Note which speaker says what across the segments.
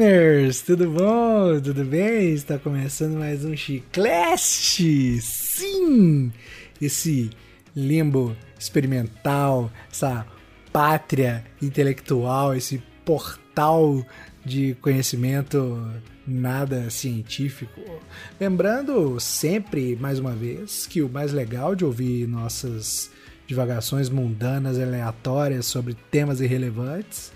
Speaker 1: Chicliners! Tudo bom? Tudo bem? Está começando mais um Chiclast! Sim! Esse limbo experimental, essa pátria intelectual, esse portal de conhecimento nada científico. Lembrando sempre, mais uma vez, que o mais legal de ouvir nossas divagações mundanas aleatórias sobre temas irrelevantes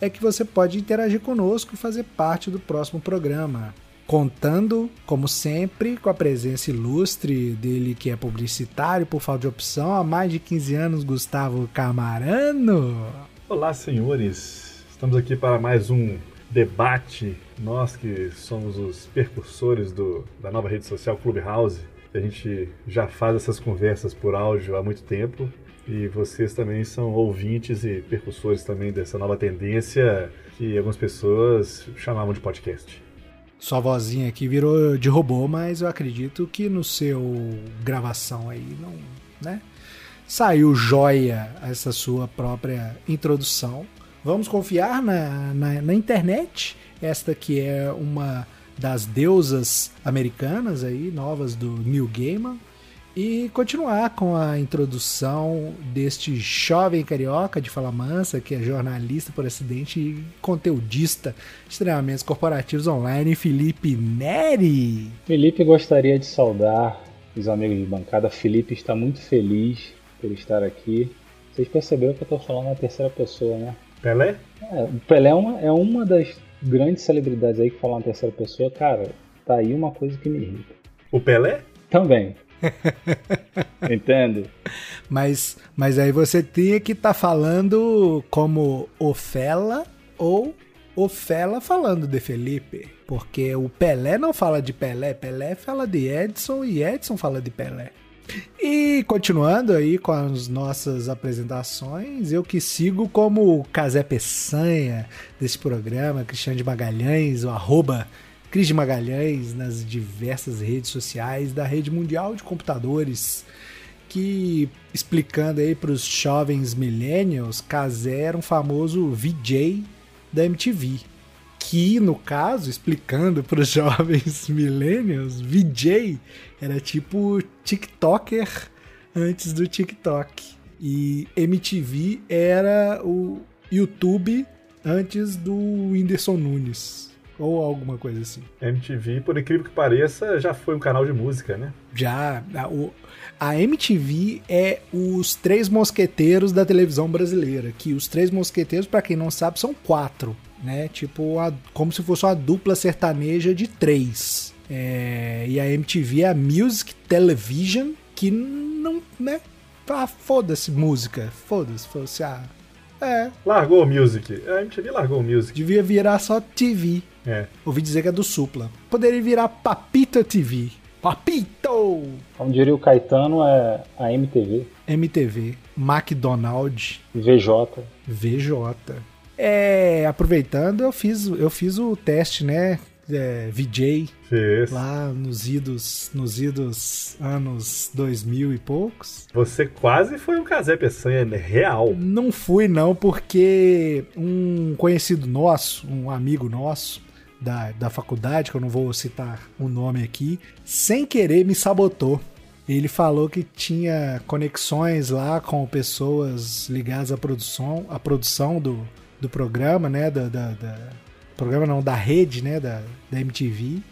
Speaker 1: é que você pode interagir conosco e fazer parte do próximo programa. Contando, como sempre, com a presença ilustre dele que é publicitário por falta de opção há mais de 15 anos, Gustavo Camarano.
Speaker 2: Olá, senhores. Estamos aqui para mais um debate. Nós que somos os percursores do, da nova rede social Clubhouse. A gente já faz essas conversas por áudio há muito tempo e vocês também são ouvintes e percussores também dessa nova tendência que algumas pessoas chamavam de podcast.
Speaker 1: Sua vozinha aqui virou de robô, mas eu acredito que no seu gravação aí não, né? Saiu joia essa sua própria introdução. Vamos confiar na, na, na internet, esta que é uma das deusas americanas aí, novas do New Gaiman e continuar com a introdução deste jovem carioca de fala mansa, que é jornalista por acidente e conteudista de treinamentos corporativos online, Felipe Neri.
Speaker 3: Felipe gostaria de saudar os amigos de bancada. Felipe está muito feliz por estar aqui. Vocês perceberam que eu estou falando na terceira pessoa, né?
Speaker 2: Pelé?
Speaker 3: É, o Pelé é uma, é uma das grandes celebridades aí que falam na terceira pessoa. Cara, tá aí uma coisa que me irrita.
Speaker 2: O Pelé?
Speaker 3: Também. Entende?
Speaker 1: Mas, mas aí você tinha que estar tá falando como Ofela ou Ofela falando de Felipe. Porque o Pelé não fala de Pelé, Pelé fala de Edson e Edson fala de Pelé. E continuando aí com as nossas apresentações, eu que sigo como o Casé Peçanha desse programa, Cristiano de Magalhães, o arroba Cris de Magalhães nas diversas redes sociais da rede mundial de computadores, que explicando aí para os jovens millennials, Kazé era um famoso VJ da MTV. Que, no caso, explicando para os jovens millennials, VJ era tipo TikToker antes do TikTok. E MTV era o YouTube antes do Whindersson Nunes. Ou alguma coisa assim.
Speaker 2: MTV, por incrível que pareça, já foi um canal de música, né?
Speaker 1: Já. A, o, a MTV é os três mosqueteiros da televisão brasileira. Que os três mosqueteiros, para quem não sabe, são quatro. Né? Tipo, a, como se fosse uma dupla sertaneja de três. É, e a MTV é a Music Television, que não, né? Ah, foda-se música. Foda-se, fosse a. Ah, é.
Speaker 2: Largou o music. A MTV largou o music.
Speaker 1: Devia virar só TV.
Speaker 2: É.
Speaker 1: Ouvi dizer que é do Supla. Poderia virar Papita TV. Papito!
Speaker 3: Como diria o Caetano, é a MTV.
Speaker 1: MTV. McDonald's.
Speaker 3: VJ.
Speaker 1: VJ. É, aproveitando, eu fiz, eu fiz o teste, né? É, VJ
Speaker 2: Fez.
Speaker 1: lá nos idos, nos idos anos 2000 e poucos.
Speaker 2: Você quase foi um Casé Peçanha real.
Speaker 1: Não fui não, porque um conhecido nosso, um amigo nosso, da, da faculdade, que eu não vou citar o nome aqui, sem querer me sabotou. Ele falou que tinha conexões lá com pessoas ligadas à produção, à produção do, do programa, né? Da, da, da programa não, da rede, né? Da, da MTV.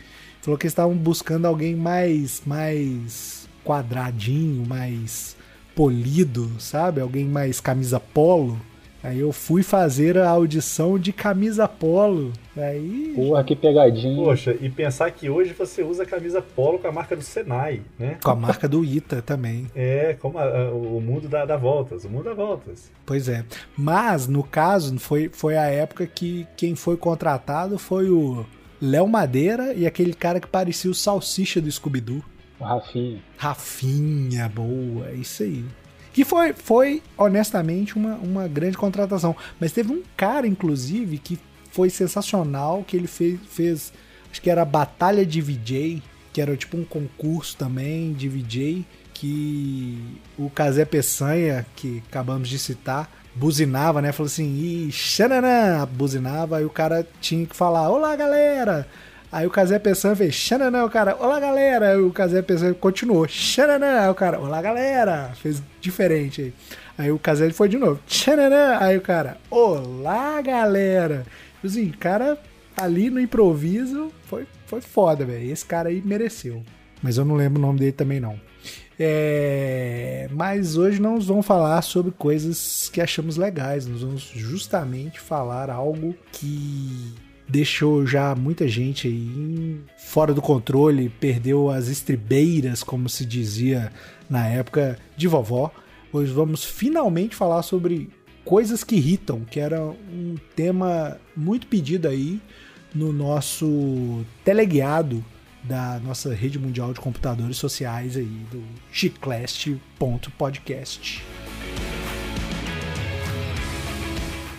Speaker 1: Falou que estavam buscando alguém mais, mais quadradinho, mais polido, sabe? Alguém mais camisa polo. Aí eu fui fazer a audição de camisa polo. Aí.
Speaker 3: Porra, que pegadinha.
Speaker 2: Poxa, e pensar que hoje você usa camisa polo com a marca do Senai, né?
Speaker 1: Com a marca do Ita também.
Speaker 2: É, como a, a, o mundo dá, dá, voltas, o mundo dá voltas.
Speaker 1: Pois é. Mas, no caso, foi, foi a época que quem foi contratado foi o Léo Madeira e aquele cara que parecia o salsicha do Scooby-Doo.
Speaker 3: Rafinha.
Speaker 1: Rafinha, boa, é isso aí. Que foi, foi honestamente, uma, uma grande contratação. Mas teve um cara, inclusive, que foi sensacional, que ele fez, fez acho que era a Batalha de VJ, que era tipo um concurso também de VJ, que o Casé Peçanha, que acabamos de citar, buzinava, né? Falou assim, xananã, buzinava, aí o cara tinha que falar, olá galera! Aí o Casé pensando fez xananã, o cara, olá galera! Aí o Casé pensando continuou, xananã, o cara, olá galera! Fez diferente aí. Aí o Casé foi de novo, xananã, aí o cara, olá galera! Tipo assim, cara ali no improviso foi, foi foda, velho. Esse cara aí mereceu. Mas eu não lembro o nome dele também não. É, mas hoje nós vamos falar sobre coisas que achamos legais. Nós vamos justamente falar algo que deixou já muita gente aí fora do controle, perdeu as estribeiras, como se dizia na época de vovó. Hoje vamos finalmente falar sobre coisas que irritam, que era um tema muito pedido aí no nosso teleguiado da nossa rede mundial de computadores sociais aí, do chiclast.podcast.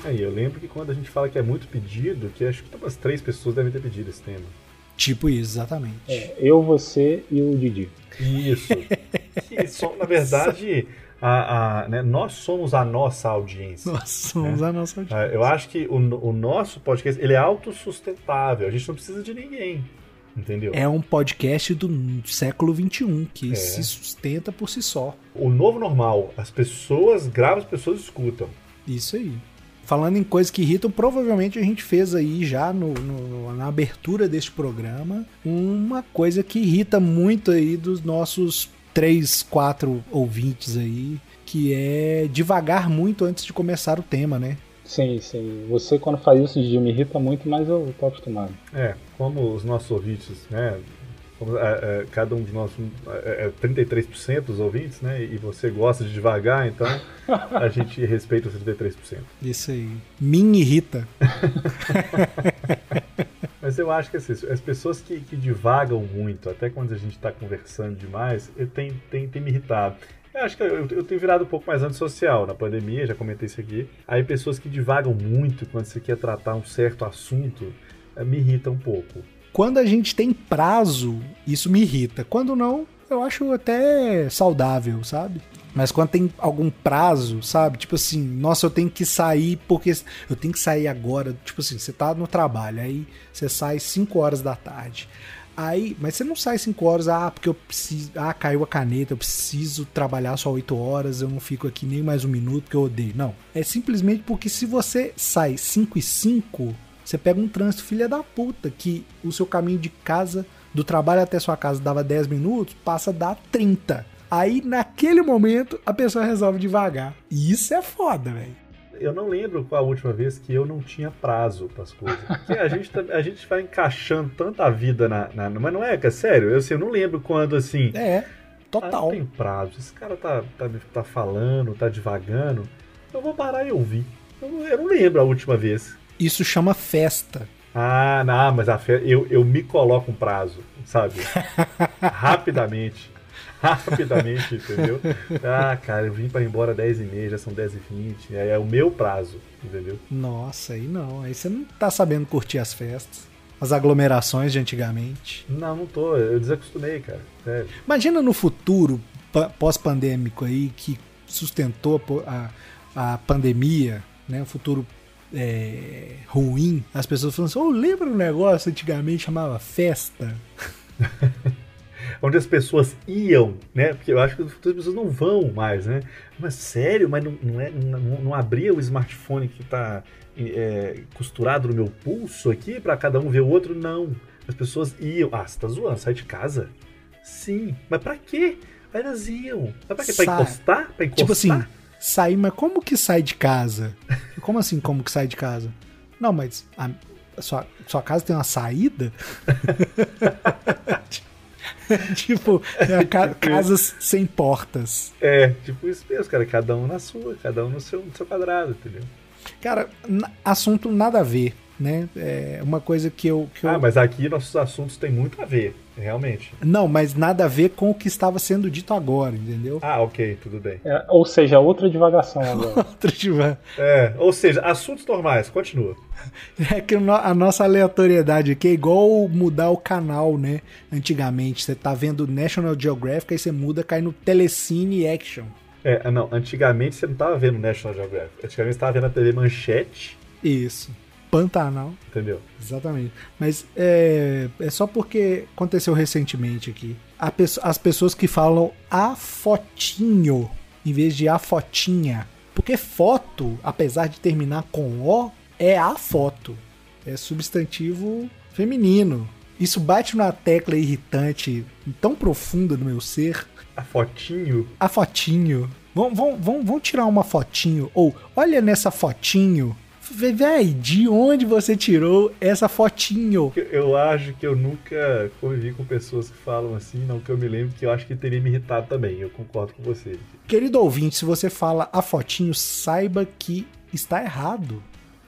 Speaker 2: Aí, eu lembro que quando a gente fala que é muito pedido, que acho que umas três pessoas devem ter pedido esse tema.
Speaker 1: Tipo isso, exatamente.
Speaker 3: É, eu, você e o Didi.
Speaker 2: Isso. que só, na verdade, a, a, né, nós somos a nossa audiência.
Speaker 1: Nós somos
Speaker 2: né?
Speaker 1: a nossa audiência.
Speaker 2: Eu acho que o, o nosso podcast ele é autossustentável. A gente não precisa de ninguém. Entendeu?
Speaker 1: É um podcast do século XXI que é. se sustenta por si só.
Speaker 2: O novo normal, as pessoas gravam, as pessoas escutam.
Speaker 1: Isso aí. Falando em coisas que irritam, provavelmente a gente fez aí já no, no, na abertura deste programa uma coisa que irrita muito aí dos nossos três, quatro ouvintes aí, que é devagar muito antes de começar o tema, né?
Speaker 3: Sim, sim. Você quando faz isso de me irrita muito, mas eu tô acostumado.
Speaker 2: É, como os nossos ouvintes, né? Como, é, é, cada um de nós é, é 33% dos ouvintes, né? E você gosta de devagar, então a gente respeita os 33%.
Speaker 1: Isso aí. Me irrita.
Speaker 2: Mas eu acho que assim, as pessoas que, que divagam muito, até quando a gente está conversando demais, tem, tem, tem me irritado. Eu acho que eu, eu, tenho virado um pouco mais antissocial na pandemia, já comentei isso aqui. Aí pessoas que divagam muito quando você quer tratar um certo assunto, eh, me irrita um pouco.
Speaker 1: Quando a gente tem prazo, isso me irrita. Quando não, eu acho até saudável, sabe? Mas quando tem algum prazo, sabe? Tipo assim, nossa, eu tenho que sair porque eu tenho que sair agora. Tipo assim, você tá no trabalho, aí você sai 5 horas da tarde. Aí, mas você não sai 5 horas, ah, porque eu preciso. Ah, caiu a caneta, eu preciso trabalhar só 8 horas, eu não fico aqui nem mais um minuto porque eu odeio. Não. É simplesmente porque se você sai 5 e 5, você pega um trânsito filha da puta, que o seu caminho de casa, do trabalho até sua casa dava 10 minutos, passa a dar 30. Aí, naquele momento, a pessoa resolve devagar. E isso é foda, velho.
Speaker 2: Eu não lembro qual a última vez que eu não tinha prazo para as coisas. Porque a gente, tá, a gente vai encaixando tanta vida na, na. Mas não é, que é sério? Eu, assim, eu não lembro quando assim.
Speaker 1: É, total.
Speaker 2: Ah, não tem prazo. Esse cara tá, tá, tá falando, tá devagando. Eu vou parar e ouvir. Eu, eu não lembro a última vez.
Speaker 1: Isso chama festa.
Speaker 2: Ah, não, mas a festa. Eu, eu me coloco um prazo, sabe? Rapidamente. Rapidamente, entendeu? Ah, cara, eu vim para ir embora 10 e meia, já são 10 e 20. Aí é o meu prazo, entendeu?
Speaker 1: Nossa, aí não. Aí você não tá sabendo curtir as festas. As aglomerações de antigamente.
Speaker 2: Não, não tô. Eu desacostumei, cara. Sério.
Speaker 1: Imagina no futuro pós-pandêmico aí que sustentou a, a pandemia, né? O futuro é, ruim, as pessoas falam assim: oh, lembra um negócio antigamente chamava festa?
Speaker 2: Onde as pessoas iam, né? Porque eu acho que as pessoas não vão mais, né? Mas sério, mas não, não, é, não, não abria o smartphone que está é, costurado no meu pulso aqui para cada um ver o outro? Não. As pessoas iam. Ah, você tá zoando, sai de casa? Sim. Mas para quê? Aí elas iam. Mas pra quê? Pra encostar? Pra encostar?
Speaker 1: Tipo assim, sair, mas como que sai de casa? Como assim, como que sai de casa? Não, mas a, sua, sua casa tem uma saída? tipo, é, ca casas sem portas.
Speaker 2: É, tipo isso mesmo, cara. Cada um na sua, cada um no seu, no seu quadrado, entendeu?
Speaker 1: Cara, assunto nada a ver, né? É uma coisa que eu, que
Speaker 2: Ah,
Speaker 1: eu...
Speaker 2: mas aqui nossos assuntos têm muito a ver realmente.
Speaker 1: Não, mas nada a ver com o que estava sendo dito agora, entendeu?
Speaker 2: Ah, ok, tudo bem.
Speaker 3: É, ou seja, outra divagação agora.
Speaker 1: outra divagação.
Speaker 2: É, ou seja, assuntos normais, continua.
Speaker 1: É que a nossa aleatoriedade aqui é igual mudar o canal, né? Antigamente, você tá vendo National Geographic, aí você muda, cai no Telecine Action.
Speaker 2: É, não, antigamente você não tava vendo National Geographic. Antigamente você tava vendo a TV Manchete.
Speaker 1: Isso. Pantanal.
Speaker 2: Entendeu?
Speaker 1: Exatamente. Mas é, é só porque aconteceu recentemente aqui. as pessoas que falam a fotinho em vez de a fotinha. Porque foto, apesar de terminar com O, é a foto. É substantivo feminino. Isso bate numa tecla irritante tão profunda no meu ser.
Speaker 2: A fotinho?
Speaker 1: A fotinho. Vamos, vamos, vamos, vamos tirar uma fotinho. Ou, olha nessa fotinho. Véi, de onde você tirou essa fotinho?
Speaker 2: Eu acho que eu nunca convivi com pessoas que falam assim, não que eu me lembro, que eu acho que teria me irritado também. Eu concordo com você.
Speaker 1: Querido ouvinte, se você fala a fotinho, saiba que está errado.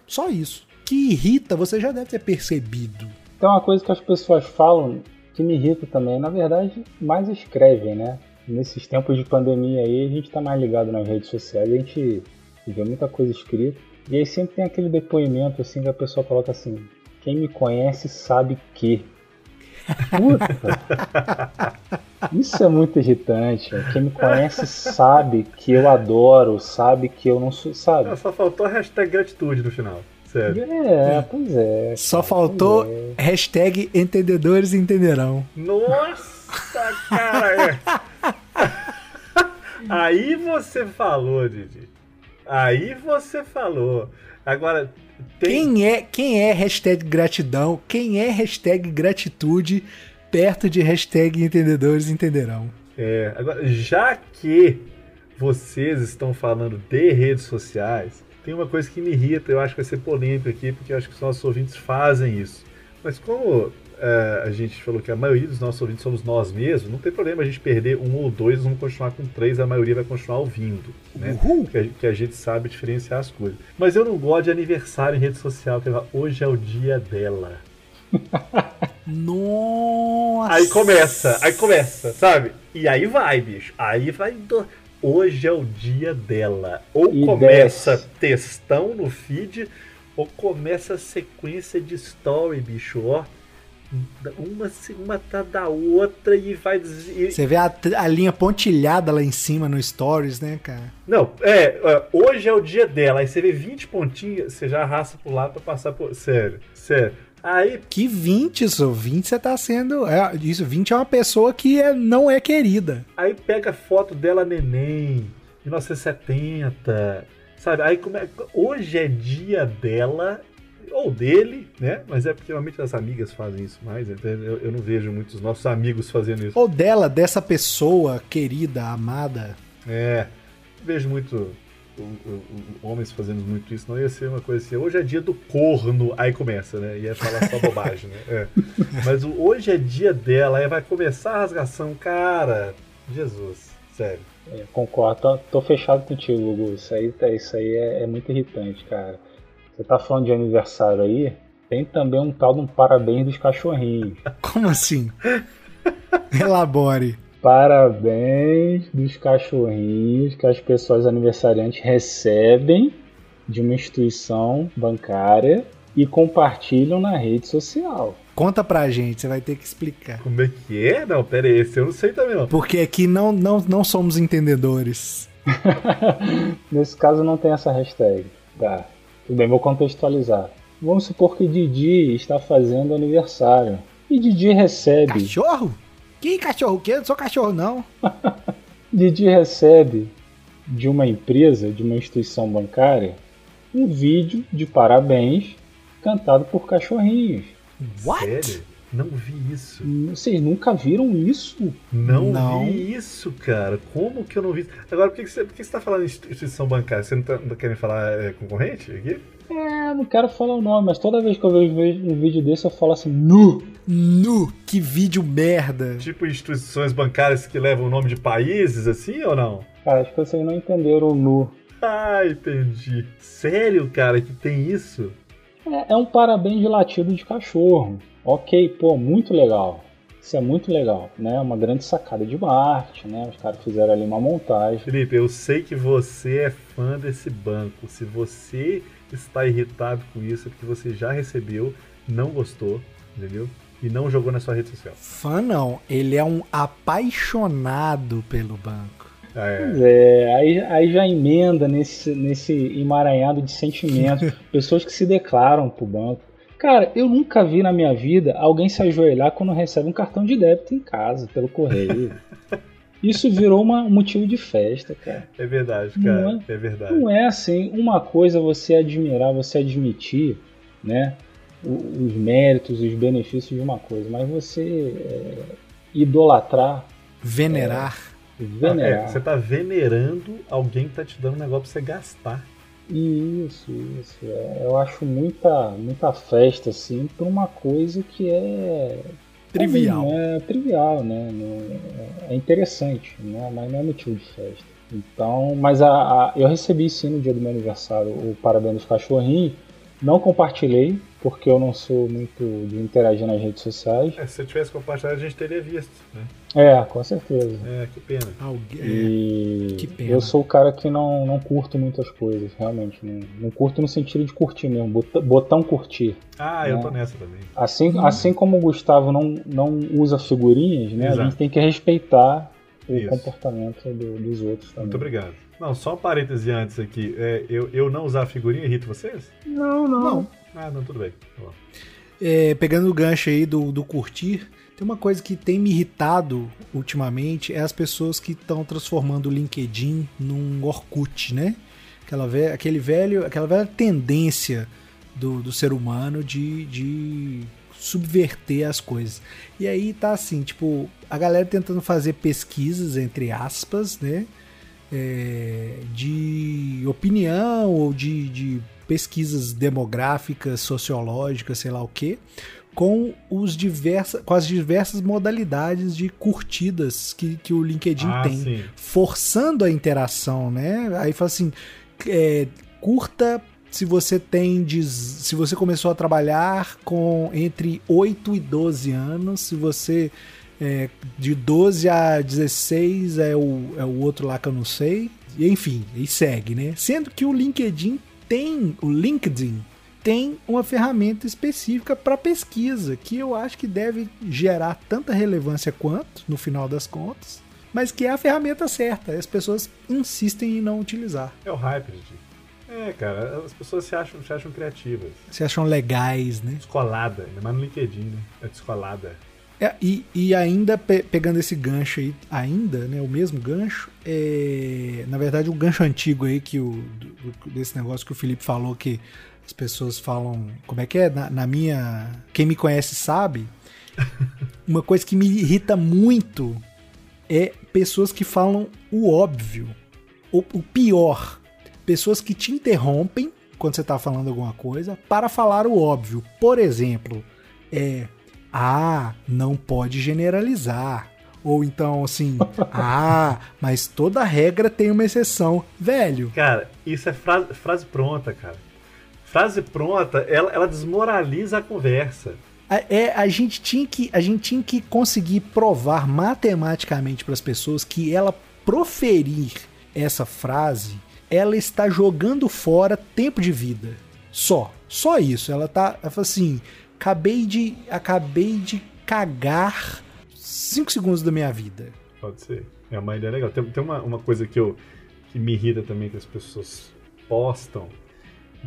Speaker 1: Só isso. Que irrita, você já deve ter percebido.
Speaker 3: Tem uma coisa que as pessoas falam que me irrita também, na verdade, mais escrevem, né? Nesses tempos de pandemia aí, a gente tá mais ligado nas redes sociais, a gente vê muita coisa escrita. E aí sempre tem aquele depoimento assim que a pessoa coloca assim: quem me conhece sabe que. Puta! Isso é muito irritante. Quem me conhece sabe que eu adoro, sabe que eu não sou. Sabe?
Speaker 2: Só faltou a hashtag gratitude no final. Sério.
Speaker 3: É, pois é.
Speaker 1: Só faltou é. hashtag entendedores entenderão.
Speaker 2: Nossa, cara! É. Aí você falou, Didi. Aí você falou. Agora,
Speaker 1: tem... Quem é, quem é hashtag gratidão? Quem é hashtag gratitude perto de hashtag entendedores entenderão?
Speaker 2: É, agora, já que vocês estão falando de redes sociais, tem uma coisa que me irrita, eu acho que vai ser polêmico aqui, porque eu acho que os nossos ouvintes fazem isso. Mas como é, a gente falou que a maioria dos nossos ouvintes somos nós mesmos, não tem problema a gente perder um ou dois, vamos continuar com três, a maioria vai continuar ouvindo. Né? Que, a, que, a, gente sabe diferenciar as coisas. Mas eu não gosto de aniversário em rede social, que hoje é o dia dela.
Speaker 1: Nossa!
Speaker 2: Aí começa, aí começa, sabe? E aí vai, bicho. Aí vai. Do... Hoje é o dia dela. Ou e começa desce. textão no feed, ou começa a sequência de story, bicho. Ó uma, uma tá da outra e vai.
Speaker 1: Você vê a, a, linha pontilhada lá em cima no Stories, né, cara?
Speaker 2: Não, é, é hoje é o dia dela, aí você vê 20 pontinhos, você já arrasta pro lado pra passar por. Sério, sério. Aí.
Speaker 1: Que 20, isso? 20 você tá sendo. É, isso, 20 é uma pessoa que é, não é querida.
Speaker 2: Aí pega foto dela neném, 1970. Sabe? Aí como é, hoje é dia dela ou dele, né? Mas é porque normalmente as amigas fazem isso mais. Então eu, eu, não vejo muitos nossos amigos fazendo isso.
Speaker 1: Ou dela, dessa pessoa querida, amada.
Speaker 2: É, vejo muito o, o, o, homens fazendo muito isso. Não ia ser uma coisa assim. Hoje é dia do corno, aí começa, né? Ia falar só bobagem, né? É. Mas o, hoje é dia dela, aí vai começar a rasgação, cara. Jesus, sério.
Speaker 3: É, concordo, tô, tô, fechado contigo, Hugo. Isso aí, isso aí é, é muito irritante, cara. Você tá falando de aniversário aí? Tem também um tal de um parabéns dos cachorrinhos.
Speaker 1: Como assim? Elabore.
Speaker 3: Parabéns dos cachorrinhos que as pessoas aniversariantes recebem de uma instituição bancária e compartilham na rede social.
Speaker 1: Conta pra gente, você vai ter que explicar.
Speaker 2: Como é que é? Não, pera aí, esse eu não sei também não.
Speaker 1: Porque aqui não, não, não somos entendedores.
Speaker 3: Nesse caso não tem essa hashtag. Tá. Tudo bem, vou contextualizar. Vamos supor que Didi está fazendo aniversário. E Didi recebe.
Speaker 1: Cachorro? Que cachorro? Que? Eu não sou cachorro, não.
Speaker 3: Didi recebe de uma empresa, de uma instituição bancária, um vídeo de parabéns cantado por cachorrinhos.
Speaker 2: What? Sério? Não vi isso.
Speaker 3: Vocês nunca viram isso?
Speaker 2: Não, não. vi isso, cara. Como que eu não vi? Agora, por que, você, por que você tá falando em instituição bancária? Você não tá, não querendo falar é, concorrente aqui?
Speaker 3: É, não quero falar o nome, mas toda vez que eu vejo um vídeo desse eu falo assim, nu!
Speaker 1: Nu! Que vídeo merda!
Speaker 2: Tipo instituições bancárias que levam o nome de países, assim, ou não?
Speaker 3: Cara, acho que vocês não entenderam o nu.
Speaker 2: Ah, entendi. Sério, cara, que tem isso?
Speaker 3: É, é um parabéns de latido de cachorro. Ok, pô, muito legal. Isso é muito legal, né? Uma grande sacada de marketing, né? Os caras fizeram ali uma montagem.
Speaker 2: Felipe, eu sei que você é fã desse banco. Se você está irritado com isso, é porque você já recebeu, não gostou, entendeu? E não jogou na sua rede social.
Speaker 1: Fã não, ele é um apaixonado pelo banco.
Speaker 3: É. Pois é, aí, aí já emenda nesse, nesse emaranhado de sentimentos. pessoas que se declaram pro banco. Cara, eu nunca vi na minha vida alguém se ajoelhar quando recebe um cartão de débito em casa, pelo correio. Isso virou uma, um motivo de festa, cara.
Speaker 2: É verdade, cara. É, é, verdade.
Speaker 3: Não é assim, uma coisa você admirar, você admitir, né? Os méritos, os benefícios de uma coisa, mas você é, idolatrar.
Speaker 1: Venerar.
Speaker 3: É, venerar.
Speaker 2: É, você tá venerando alguém que tá te dando um negócio pra você gastar.
Speaker 3: Isso, isso. É, eu acho muita, muita festa, assim, por uma coisa que é.
Speaker 1: Trivial.
Speaker 3: Comum, é trivial, né? É interessante, né? mas não é motivo de festa. Então, mas a, a, eu recebi sim no dia do meu aniversário o parabéns dos cachorrinhos. Não compartilhei, porque eu não sou muito de interagir nas redes sociais.
Speaker 2: É, se você tivesse compartilhado, a gente teria visto, né?
Speaker 3: É, com certeza.
Speaker 2: É, que pena.
Speaker 3: E que pena. Eu sou o cara que não, não curto muitas coisas, realmente. Não, não curto no sentido de curtir mesmo, botão, botão curtir.
Speaker 2: Ah, né? eu tô nessa também.
Speaker 3: Assim, hum. assim como o Gustavo não, não usa figurinhas, né? Exato. A gente tem que respeitar o Isso. comportamento do, dos outros também.
Speaker 2: Muito obrigado. Não, só um parêntese antes aqui. É, eu, eu não usar figurinha irrita vocês?
Speaker 3: Não, não. não.
Speaker 2: Ah, não, tudo bem. Tá
Speaker 1: é, pegando o gancho aí do, do curtir, tem uma coisa que tem me irritado ultimamente é as pessoas que estão transformando o LinkedIn num Orkut, né? Aquela velha, aquele velho, aquela velha tendência do, do ser humano de, de subverter as coisas. E aí tá assim, tipo, a galera tentando fazer pesquisas, entre aspas, né? É, de opinião ou de, de pesquisas demográficas, sociológicas, sei lá o que, com, os diversa, com as diversas modalidades de curtidas que, que o LinkedIn ah, tem, sim. forçando a interação, né? Aí fala assim, é, curta se você tem se você começou a trabalhar com entre 8 e 12 anos, se você é, de 12 a 16 é o, é o outro lá que eu não sei. E, enfim, e segue, né? Sendo que o LinkedIn tem, o LinkedIn tem uma ferramenta específica para pesquisa, que eu acho que deve gerar tanta relevância quanto, no final das contas, mas que é a ferramenta certa. As pessoas insistem em não utilizar.
Speaker 2: É o hype, É, cara, as pessoas se acham, se acham criativas.
Speaker 1: Se acham legais, né?
Speaker 2: Descolada, ainda mais no LinkedIn, né? É descolada.
Speaker 1: É, e, e ainda pe pegando esse gancho aí, ainda, né, o mesmo gancho, é, na verdade o gancho antigo aí que o do, desse negócio que o Felipe falou que as pessoas falam, como é que é? Na, na minha, quem me conhece sabe. Uma coisa que me irrita muito é pessoas que falam o óbvio, o, o pior, pessoas que te interrompem quando você está falando alguma coisa para falar o óbvio. Por exemplo, é ah, não pode generalizar. Ou então, assim, ah, mas toda regra tem uma exceção. Velho.
Speaker 2: Cara, isso é frase, frase pronta, cara. Frase pronta, ela, ela desmoraliza a conversa.
Speaker 1: É, a gente tinha que a gente tinha que conseguir provar matematicamente para as pessoas que ela proferir essa frase, ela está jogando fora tempo de vida. Só, só isso. Ela tá, ela fala assim, acabei de acabei de cagar 5 segundos da minha vida.
Speaker 2: Pode ser. É uma ideia legal. Tem, tem uma, uma coisa que, eu, que me irrita também que as pessoas postam,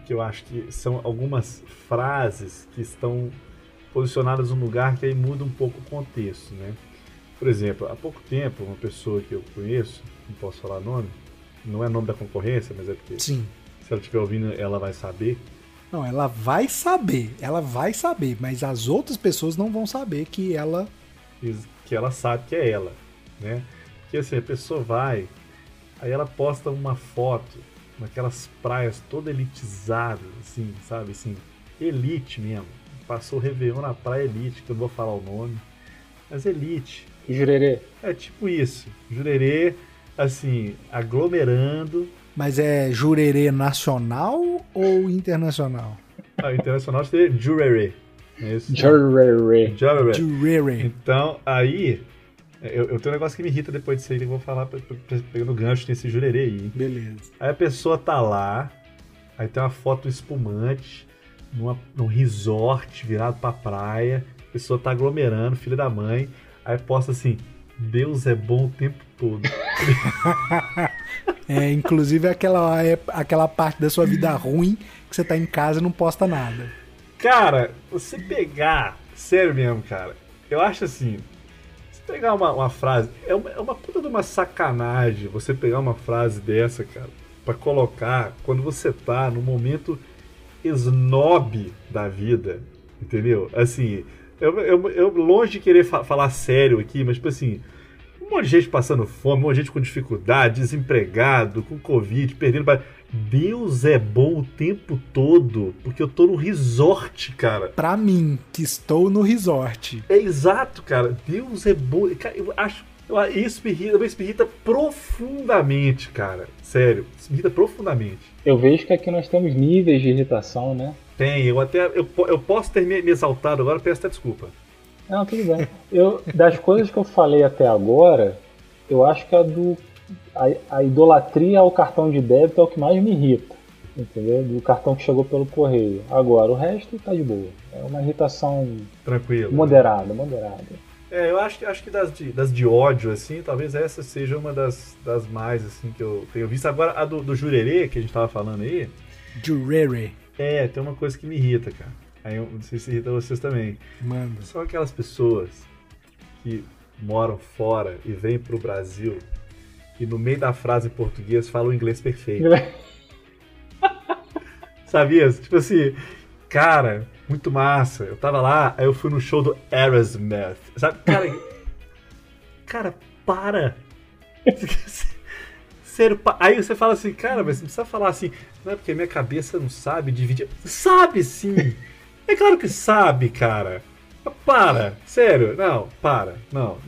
Speaker 2: que eu acho que são algumas frases que estão posicionadas num lugar que aí muda um pouco o contexto, né? Por exemplo, há pouco tempo, uma pessoa que eu conheço, não posso falar nome, não é nome da concorrência, mas é porque
Speaker 1: Sim.
Speaker 2: se ela estiver ouvindo, ela vai saber.
Speaker 1: Não, ela vai saber, ela vai saber, mas as outras pessoas não vão saber que ela.
Speaker 2: Que ela sabe que é ela, né? Que assim, a pessoa vai, aí ela posta uma foto naquelas praias toda elitizadas, assim, sabe? Assim, elite mesmo. Passou o Réveillon na praia elite, que eu não vou falar o nome, mas elite.
Speaker 3: Jurerê.
Speaker 2: É tipo isso. Jurerê, assim, aglomerando
Speaker 1: mas é jurerê nacional ou internacional?
Speaker 2: Ah, internacional seria jurerê.
Speaker 3: É jurerê.
Speaker 2: Jurerê. Jurerê. Então, aí, eu, eu, tenho um negócio que me irrita depois disso aí, que eu vou falar pegando gancho nesse jurerê aí.
Speaker 1: Beleza.
Speaker 2: Aí a pessoa tá lá, aí tem uma foto espumante, numa, num resort virado pra praia, a pessoa tá aglomerando, filha da mãe, aí posta assim, Deus é bom o tempo todo.
Speaker 1: é, inclusive aquela, é, aquela parte da sua vida ruim que você tá em casa e não posta nada.
Speaker 2: Cara, você pegar. Sério mesmo, cara. Eu acho assim. Você pegar uma, uma frase. É uma, é uma puta de uma sacanagem você pegar uma frase dessa, cara. para colocar quando você tá no momento snob da vida. Entendeu? Assim. Eu, eu, eu longe de querer fa falar sério aqui, mas tipo assim um monte de gente passando fome, um monte de gente com dificuldade, desempregado, com Covid, perdendo. Deus é bom o tempo todo, porque eu tô no resort, cara.
Speaker 1: Pra mim, que estou no resort.
Speaker 2: É exato, cara. Deus é bom. Cara, eu acho. Isso me irrita, isso me irrita profundamente, cara. Sério, isso me irrita profundamente.
Speaker 3: Eu vejo que aqui nós temos níveis de irritação, né?
Speaker 2: Tem, eu até. Eu, eu posso ter me, me exaltado agora, peço até desculpa.
Speaker 3: Não, tudo bem. Eu, das coisas que eu falei até agora, eu acho que a do. A, a idolatria ao cartão de débito é o que mais me irrita. Entendeu? Do cartão que chegou pelo correio. Agora, o resto tá de boa. É uma irritação.
Speaker 2: Tranquila.
Speaker 3: Moderada, né? moderada.
Speaker 2: É, eu acho que, acho que das, de, das de ódio, assim, talvez essa seja uma das, das mais, assim, que eu tenho visto. Agora, a do, do Jurerê, que a gente tava falando aí.
Speaker 1: Jurerê.
Speaker 2: É, tem uma coisa que me irrita, cara. Aí eu não sei se irrita vocês também.
Speaker 1: Manda.
Speaker 2: São aquelas pessoas que moram fora e vêm pro Brasil e no meio da frase em português falam o inglês perfeito. Sabia? Tipo assim, cara, muito massa. Eu tava lá, aí eu fui no show do Aerosmith. Sabe? Cara, cara, para. Aí você fala assim, cara, mas você precisa falar assim, não é porque minha cabeça não sabe dividir. Sabe sim! É claro que sabe, cara. Para, sério, não, para, não.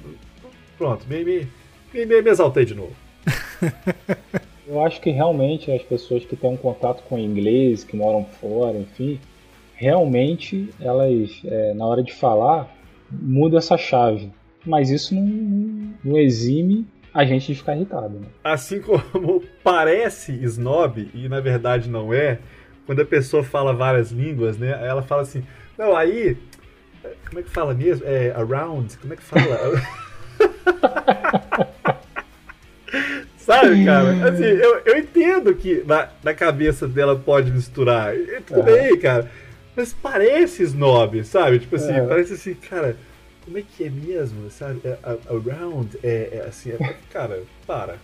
Speaker 2: Pronto, me, me, me, me exaltei de novo.
Speaker 3: Eu acho que realmente as pessoas que têm um contato com inglês, que moram fora, enfim, realmente elas, é, na hora de falar, mudam essa chave. Mas isso não, não exime a gente de ficar irritado. Né?
Speaker 2: Assim como parece snob, e na verdade não é, quando a pessoa fala várias línguas, né? Ela fala assim, não, aí. Como é que fala mesmo? É around? Como é que fala? Sabe, cara? Assim, eu, eu entendo que na, na cabeça dela pode misturar. Tudo uhum. bem, cara. Mas parece snob, sabe? Tipo assim, uhum. parece assim, cara, como é que é mesmo, sabe? É, around, é, é assim, é, cara, para.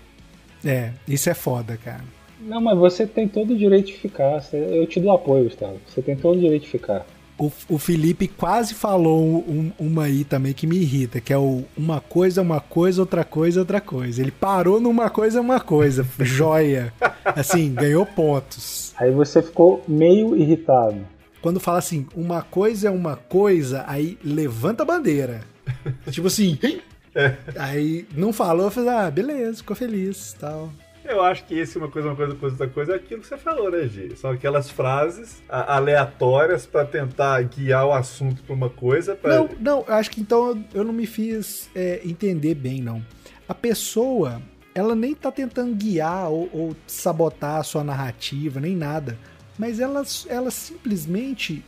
Speaker 1: É, isso é foda, cara.
Speaker 3: Não, mas você tem todo o direito de ficar. Eu te dou apoio, Gustavo. Você tem todo o direito de ficar.
Speaker 1: O, o Felipe quase falou um, uma aí também que me irrita, que é o uma coisa, uma coisa, outra coisa, outra coisa. Ele parou numa coisa, uma coisa. Joia. Assim, ganhou pontos.
Speaker 3: Aí você ficou meio irritado.
Speaker 1: Quando fala assim, uma coisa é uma coisa, aí levanta a bandeira. tipo assim. É. Aí não falou, eu falei, ah, beleza, ficou feliz tal.
Speaker 2: Eu acho que esse uma coisa, uma coisa, outra coisa é aquilo que você falou, né, Gi? São aquelas frases aleatórias para tentar guiar o assunto para uma coisa. Pra...
Speaker 1: Não, não, acho que então eu não me fiz é, entender bem, não. A pessoa, ela nem tá tentando guiar ou, ou sabotar a sua narrativa, nem nada. Mas ela, ela simplesmente,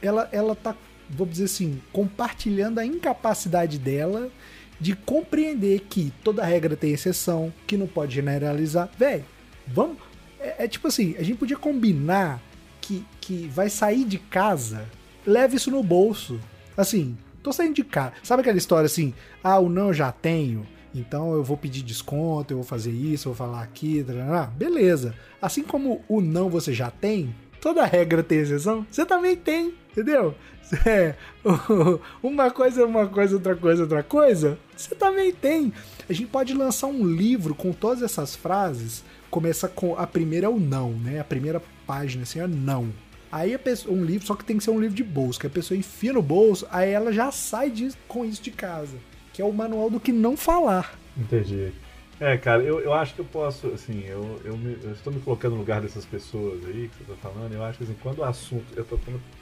Speaker 1: ela, ela tá, vou dizer assim, compartilhando a incapacidade dela de compreender que toda regra tem exceção, que não pode generalizar. Véi, vamos. É, é, tipo assim, a gente podia combinar que, que vai sair de casa, leve isso no bolso. Assim, tô saindo de casa. Sabe aquela história assim? Ah, o não eu já tenho, então eu vou pedir desconto, eu vou fazer isso, eu vou falar aqui, ah, beleza. Assim como o não você já tem, toda regra tem exceção, você também tem, entendeu? É, uma coisa é uma coisa, outra coisa é outra coisa, você também tem. A gente pode lançar um livro com todas essas frases. Começa com a primeira é o não, né? A primeira página assim é não. Aí pessoa, um livro, só que tem que ser um livro de bolso, que a pessoa enfia no bolso, aí ela já sai com isso de casa. Que é o manual do que não falar.
Speaker 2: Entendi. É, cara, eu, eu acho que eu posso, assim, eu, eu, me, eu estou me colocando no lugar dessas pessoas aí que você tá falando, eu acho que assim, quando o assunto, eu tô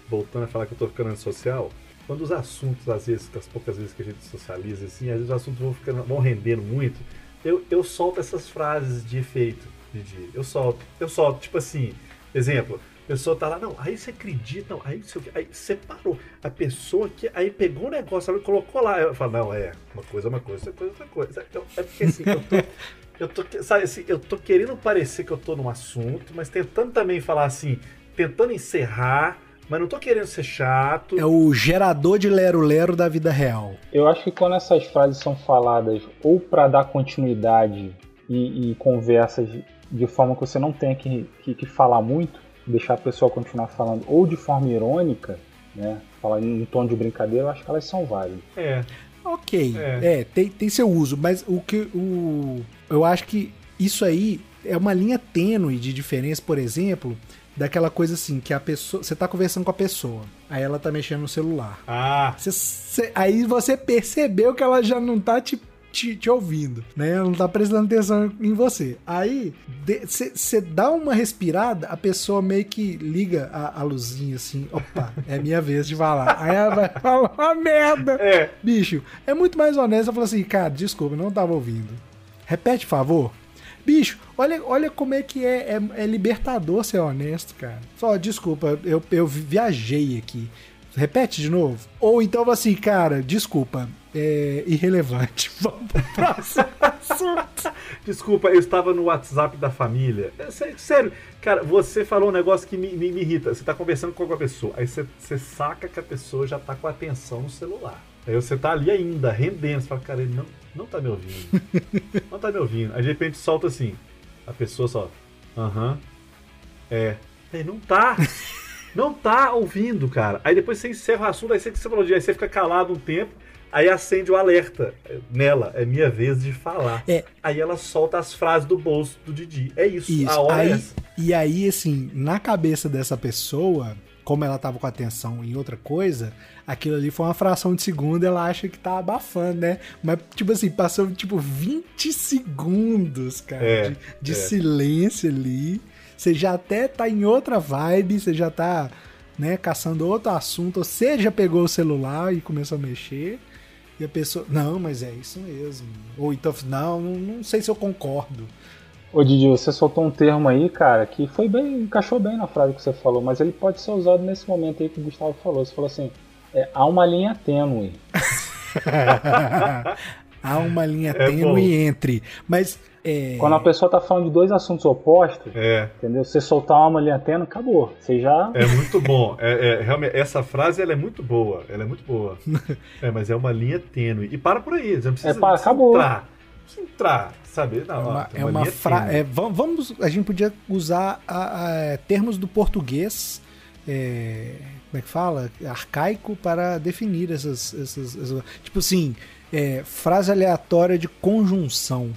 Speaker 2: voltando a falar que eu tô ficando antissocial, quando os assuntos, às vezes, das poucas vezes que a gente socializa, assim, às vezes os assuntos vão, ficando, vão rendendo muito, eu, eu solto essas frases de efeito, Didi. Eu solto, eu solto, tipo assim, exemplo, pessoa tá lá, não, aí você acredita, não, aí você, aí separou. A pessoa que aí pegou o negócio, sabe, colocou lá. Eu falo, não, é, uma coisa é uma coisa, outra coisa é outra coisa. Eu, é porque assim, eu tô. Eu tô, sabe, assim, eu tô querendo parecer que eu tô num assunto, mas tentando também falar assim, tentando encerrar, mas não tô querendo ser chato.
Speaker 1: É o gerador de lero-lero da vida real.
Speaker 3: Eu acho que quando essas frases são faladas ou para dar continuidade e, e, conversas de forma que você não tenha que, que, que, falar muito, deixar a pessoa continuar falando, ou de forma irônica, né? Falar em um tom de brincadeira, eu acho que elas são válidas.
Speaker 2: É.
Speaker 1: Ok, é, é tem, tem seu uso, mas o que o eu acho que isso aí é uma linha tênue de diferença, por exemplo, daquela coisa assim, que a pessoa. Você tá conversando com a pessoa, aí ela tá mexendo no celular.
Speaker 2: Ah!
Speaker 1: Cê, cê, aí você percebeu que ela já não tá te. Te, te, ouvindo, né? Não tá prestando atenção em você. Aí, você dá uma respirada, a pessoa meio que liga a, a, luzinha assim, opa, é minha vez de falar. Aí ela vai falar uma merda.
Speaker 2: É.
Speaker 1: Bicho, é muito mais honesta falar assim, cara, desculpa, não tava ouvindo. Repete, por favor. Bicho, olha, olha como é que é, é, é libertador ser honesto, cara. Só, desculpa, eu, eu viajei aqui. Repete de novo. Ou então assim, cara, desculpa, é irrelevante. Vamos pro próximo assunto.
Speaker 2: Desculpa, eu estava no WhatsApp da família. É, sério, cara, você falou um negócio que me, me, me irrita. Você está conversando com alguma pessoa, aí você, você saca que a pessoa já está com a atenção no celular. Aí você tá ali ainda, rendendo. Você fala, cara, ele não, não tá me ouvindo. não tá me ouvindo. Aí de repente solta assim. A pessoa só. Aham. é. Aí não tá. Não tá ouvindo, cara. Aí depois você encerra o assunto, aí você, você falou de aí você fica calado um tempo, aí acende o alerta nela. É minha vez de falar.
Speaker 1: É.
Speaker 2: Aí ela solta as frases do bolso do Didi. É isso.
Speaker 1: isso.
Speaker 2: A hora
Speaker 1: aí,
Speaker 2: é essa.
Speaker 1: E aí, assim, na cabeça dessa pessoa, como ela tava com atenção em outra coisa, aquilo ali foi uma fração de segundo, ela acha que tá abafando, né? Mas, tipo assim, passou tipo 20 segundos, cara,
Speaker 2: É,
Speaker 1: de, de
Speaker 2: é.
Speaker 1: silêncio ali. Você já até tá em outra vibe, você já tá, né, caçando outro assunto, ou você já pegou o celular e começou a mexer. E a pessoa, não, mas é isso mesmo. Ou então, não, não, não sei se eu concordo.
Speaker 3: Ô Didi, você soltou um termo aí, cara, que foi bem, encaixou bem na frase que você falou, mas ele pode ser usado nesse momento aí que o Gustavo falou. Você falou assim, é, há uma linha tênue.
Speaker 1: Há uma linha
Speaker 2: É
Speaker 1: tênue entre. Mas. É,
Speaker 3: Quando a pessoa tá falando de dois assuntos opostos,
Speaker 2: É.
Speaker 3: entendeu? Você soltar uma linha tênue, acabou. Você já.
Speaker 2: É muito bom. É, é, realmente, essa frase ela é muito boa. Ela é muito boa. É, mas é uma linha tênue. E para por aí. Você não precisa,
Speaker 3: É, para,
Speaker 2: não precisa
Speaker 3: acabou.
Speaker 2: entrar. Não precisa entrar, sabe? Não,
Speaker 1: É uma, é uma
Speaker 2: linha
Speaker 1: fra...
Speaker 2: tênue.
Speaker 1: é, vam- vamos, a gente podia usar a- a- termos do português, é, como é que fala? Arcaico para definir essas, essas, essas- tipo assim, é, frase aleatória de conjunção,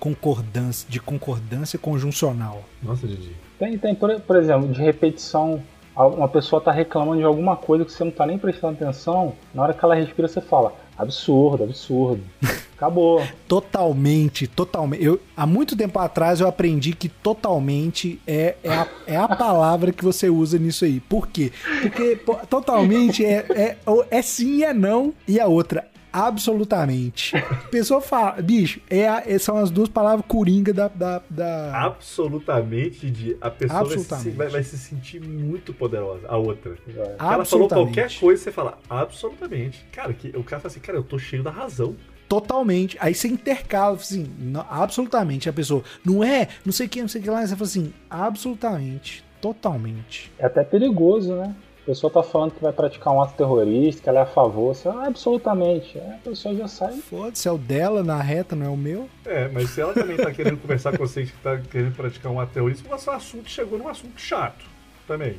Speaker 1: concordância, de concordância conjuncional.
Speaker 2: Nossa, Didi.
Speaker 3: Tem, tem, por, por exemplo, de repetição. Uma pessoa tá reclamando de alguma coisa que você não tá nem prestando atenção. Na hora que ela respira, você fala: absurdo, absurdo. Acabou.
Speaker 1: Totalmente, totalmente. Eu, há muito tempo atrás eu aprendi que totalmente é, é, a, é a palavra que você usa nisso aí. Por quê? Porque totalmente é, é, é sim e é não, e a outra, absolutamente. A pessoa fala, bicho, é a- é- são as duas palavras coringa da. da, da-
Speaker 2: Absolutamente, Didi. A pessoa vai se, vai, vai se sentir muito poderosa. A outra. Ela falou
Speaker 1: absolutamente.
Speaker 2: qualquer coisa, você fala, absolutamente. Cara, que, o cara fala assim, cara, eu tô cheio da razão.
Speaker 1: Totalmente. Aí você intercala, assim, não- absolutamente. A pessoa, não é, não sei o que, não sei o que lá. Você fala assim, absolutamente, totalmente.
Speaker 3: É até perigoso, né? A pessoa tá falando que vai praticar um ato terrorista, que ela é a favor. Você, ah, absolutamente. Aí a pessoa já sai.
Speaker 1: Foda-se, é o dela na reta, não é o meu.
Speaker 2: É, mas se ela também tá querendo conversar com você que tá querendo praticar um ato terrorista, o assunto chegou num assunto chato. Também.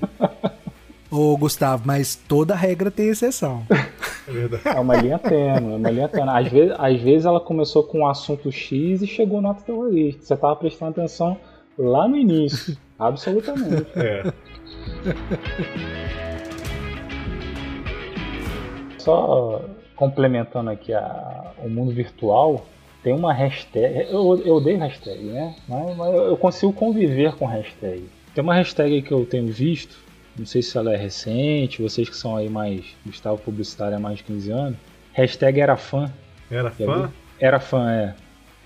Speaker 1: Ô, Gustavo, mas toda regra tem exceção.
Speaker 2: É verdade.
Speaker 3: É uma linha tênue, é uma linha tênue. Às vezes, às vezes ela começou com um assunto X e chegou no ato terrorista. Você tava prestando atenção lá no início. Absolutamente.
Speaker 2: É.
Speaker 3: Só complementando aqui a- o mundo virtual, tem uma hashtag. Eu, eu odeio hashtag, né? Mas, mas eu consigo conviver com hashtag. Tem uma hashtag que eu tenho visto, não sei se ela é recente, vocês que são aí mais. Gustavo publicitário há mais de 15 anos. Hashtag era fã.
Speaker 2: Era fã?
Speaker 3: Era fã, é.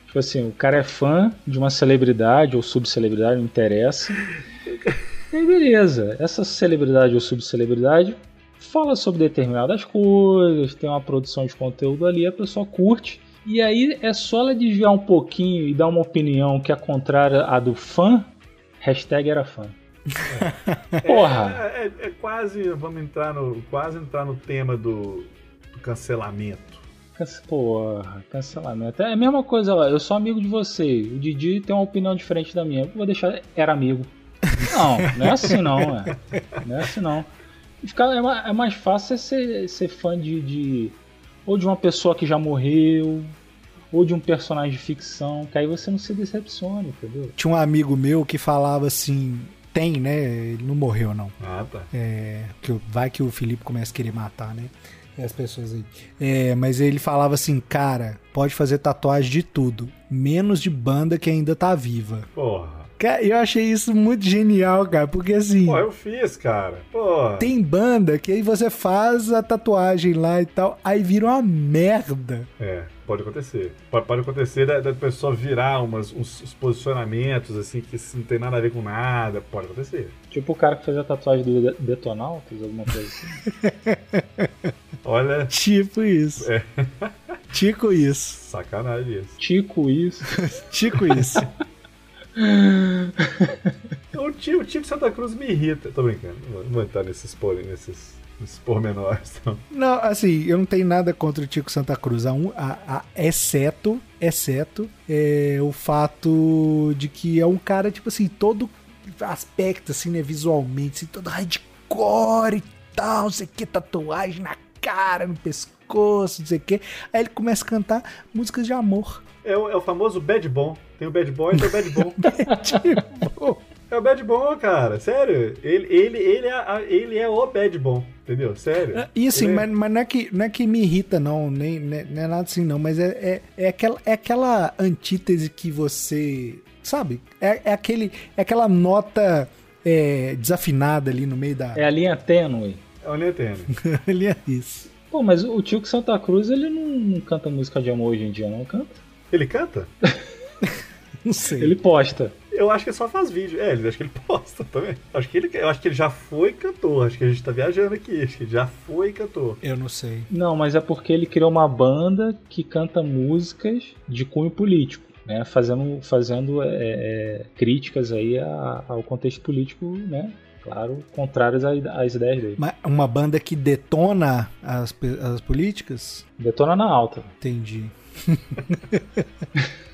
Speaker 3: Tipo assim, o cara é fã de uma celebridade ou subcelebridade, não interessa. E beleza. Essa celebridade ou subcelebridade fala sobre determinadas coisas, tem uma produção de conteúdo ali, a pessoa curte. E aí é só ela desviar um pouquinho e dar uma opinião que é contrária à do fã, hashtag era fã. Porra!
Speaker 2: É, é, é, quase, vamos entrar no, quase entrar no tema do, do cancelamento.
Speaker 3: Porra, cancelamento. É a mesma coisa lá, eu sou amigo de você, o Didi tem uma opinião diferente da minha, vou deixar, era amigo. Não, não é assim não, é. Não é assim não. Ficar, é, mais fácil ser, ser fã de, de. ou de uma pessoa que já morreu, ou de um personagem de ficção, que aí você não se decepciona, entendeu?
Speaker 1: Tinha um amigo meu que falava assim: tem, né? Ele não morreu, não.
Speaker 2: Ah, tá.
Speaker 1: É, que vai que o Felipe começa a querer matar, né? As pessoas aí. É, mas ele falava assim, cara, pode fazer tatuagem de tudo, menos de banda que ainda tá viva.
Speaker 2: Porra.
Speaker 1: Cara, eu achei isso muito genial, cara, porque assim.
Speaker 2: Pô, eu fiz, cara. Pô.
Speaker 1: Tem banda que aí você faz a tatuagem lá e tal, aí vira uma merda.
Speaker 2: É, pode acontecer. Pode, pode acontecer da, da, pessoa virar umas, uns, uns, posicionamentos, assim, que não tem nada a ver com nada. Pode acontecer.
Speaker 3: Tipo o cara que fez a tatuagem do Detonautas, alguma coisa assim.
Speaker 2: Olha.
Speaker 1: Tipo isso. É. Tico isso.
Speaker 2: Sacanagem isso.
Speaker 3: Tico isso.
Speaker 1: Tico isso.
Speaker 2: o, tio, o Tico Santa Cruz me irrita. Tô brincando. Não vou entrar nesses, por, nesses, nesses pormenores. Não.
Speaker 1: não, assim, eu não tenho nada contra o Tico Santa Cruz. A, a, a, exceto, exceto é, o fato de que é um cara, tipo assim, todo aspecto, assim, né, visualmente, assim, todo hardcore e tal, não sei o que, tatuagem na cara, no pescoço, não sei o que. Aí ele começa a cantar músicas de amor.
Speaker 2: É o, é o famoso bad bom. Tem o bad boy e tem o bad bom.
Speaker 1: bad bom.
Speaker 2: É o bad bom, cara. Sério. Ele, ele, ele, é, ele é o bad bom. Entendeu? Sério.
Speaker 1: É, e assim, mas, mas, não, é que, não é que me irrita, não. Nem, não é nada assim, não. Mas é, é, é, aquela, é aquela antítese que você. Sabe? É, é, aquele, é aquela nota é, desafinada ali no meio da.
Speaker 3: É a linha tênue.
Speaker 2: É a linha tênue.
Speaker 1: a linha isso.
Speaker 3: Pô, mas o tio que Santa Cruz, ele não, não canta música de amor hoje em dia, não canta?
Speaker 2: Ele canta?
Speaker 1: Não sei.
Speaker 3: Ele posta.
Speaker 2: Eu acho que ele só faz vídeo. É, ele acho que ele posta também. Acho que ele, eu acho que ele já foi cantor. Acho que a gente tá viajando aqui. Acho que ele já foi cantor.
Speaker 1: Eu não sei.
Speaker 3: Não, mas é porque ele criou uma banda que canta músicas de cunho político. Né, fazendo, fazendo é, é, críticas aí a, ao contexto político, né, claro, contrárias às ideias dele.
Speaker 1: Mas uma banda que detona as, as políticas?
Speaker 3: Detona na alta.
Speaker 1: Entendi.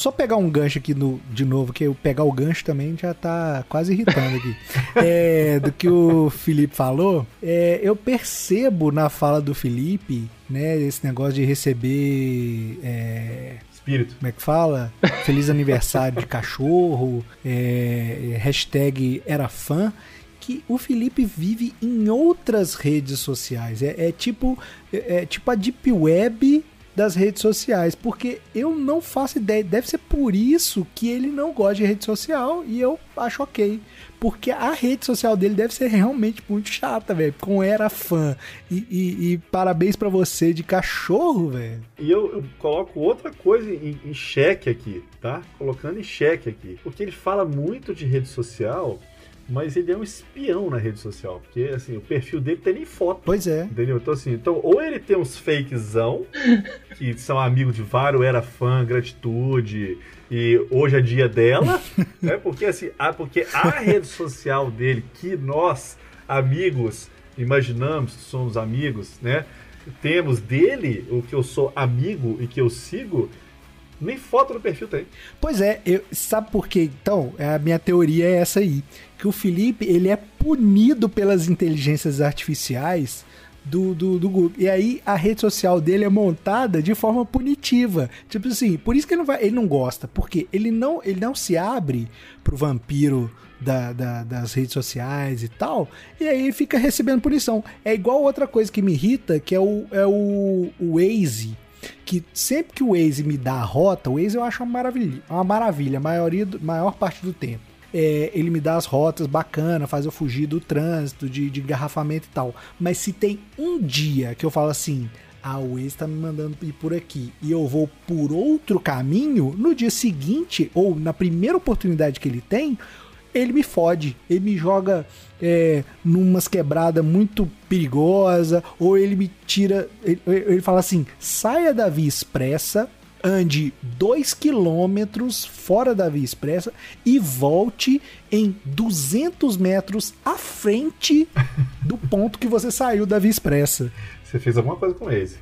Speaker 1: Só pegar um gancho aqui no, de novo, que eu pegar o gancho também já tá quase irritando aqui. é, do que o Felipe falou, é, eu percebo na fala do Felipe, né, esse negócio de receber. É,
Speaker 2: Espírito.
Speaker 1: Como é que fala? Feliz aniversário de cachorro, é, hashtag era fã que o Felipe vive em outras redes sociais. É, é tipo é, é tipo a Deep Web das redes sociais, porque eu não faço ideia. Deve ser por isso que ele não gosta de rede social e eu acho ok. Porque a rede social dele deve ser realmente muito chata, velho. Com era fã. E, e, e parabéns para você de cachorro, velho.
Speaker 2: E eu, eu, coloco outra coisa em, em xeque aqui, tá? Colocando em xeque aqui. Porque ele fala muito de rede social mas ele é um espião na rede social, porque assim, o perfil dele tem nem foto.
Speaker 1: Pois é.
Speaker 2: Entendeu? Então assim, então ou ele tem uns fakezão, que são amigos de vários, era fã, gratitude, e hoje é dia dela, né? Porque assim, a, porque a rede social dele, que nós, amigos, imaginamos que somos amigos, né? Temos dele, o que eu sou amigo e que eu sigo, nem foto no perfil tem.
Speaker 1: Pois é, eu, sabe por quê? Então, a minha teoria é essa aí. Que o Felipe, ele é punido pelas inteligências artificiais do, do, do Google. E aí a rede social dele é montada de forma punitiva. Tipo assim, por isso que ele não, vai, ele não gosta. Porque ele não, ele não se abre pro vampiro da, da, das redes sociais e tal. E aí fica recebendo punição. É igual outra coisa que me irrita, que é o, é o, o Waze que sempre que o Waze me dá a rota, o Waze eu acho uma maravilha, uma maravilha, a maioria, maior parte do tempo. É, ele me dá as rotas bacana, faz eu fugir do trânsito, de, de engarrafamento e tal. Mas se tem um dia que eu falo assim, ah, o Waze tá me mandando ir por aqui e eu vou por outro caminho, no dia seguinte, ou na primeira oportunidade que ele tem, ele me fode. Ele me joga é, numas quebradas muito perigosa, ou ele me tira. Ele, ele fala assim: saia da via expressa, ande 2 quilômetros fora da via expressa e volte em 200 metros à frente do ponto que você saiu da via expressa.
Speaker 2: Você fez alguma coisa com esse.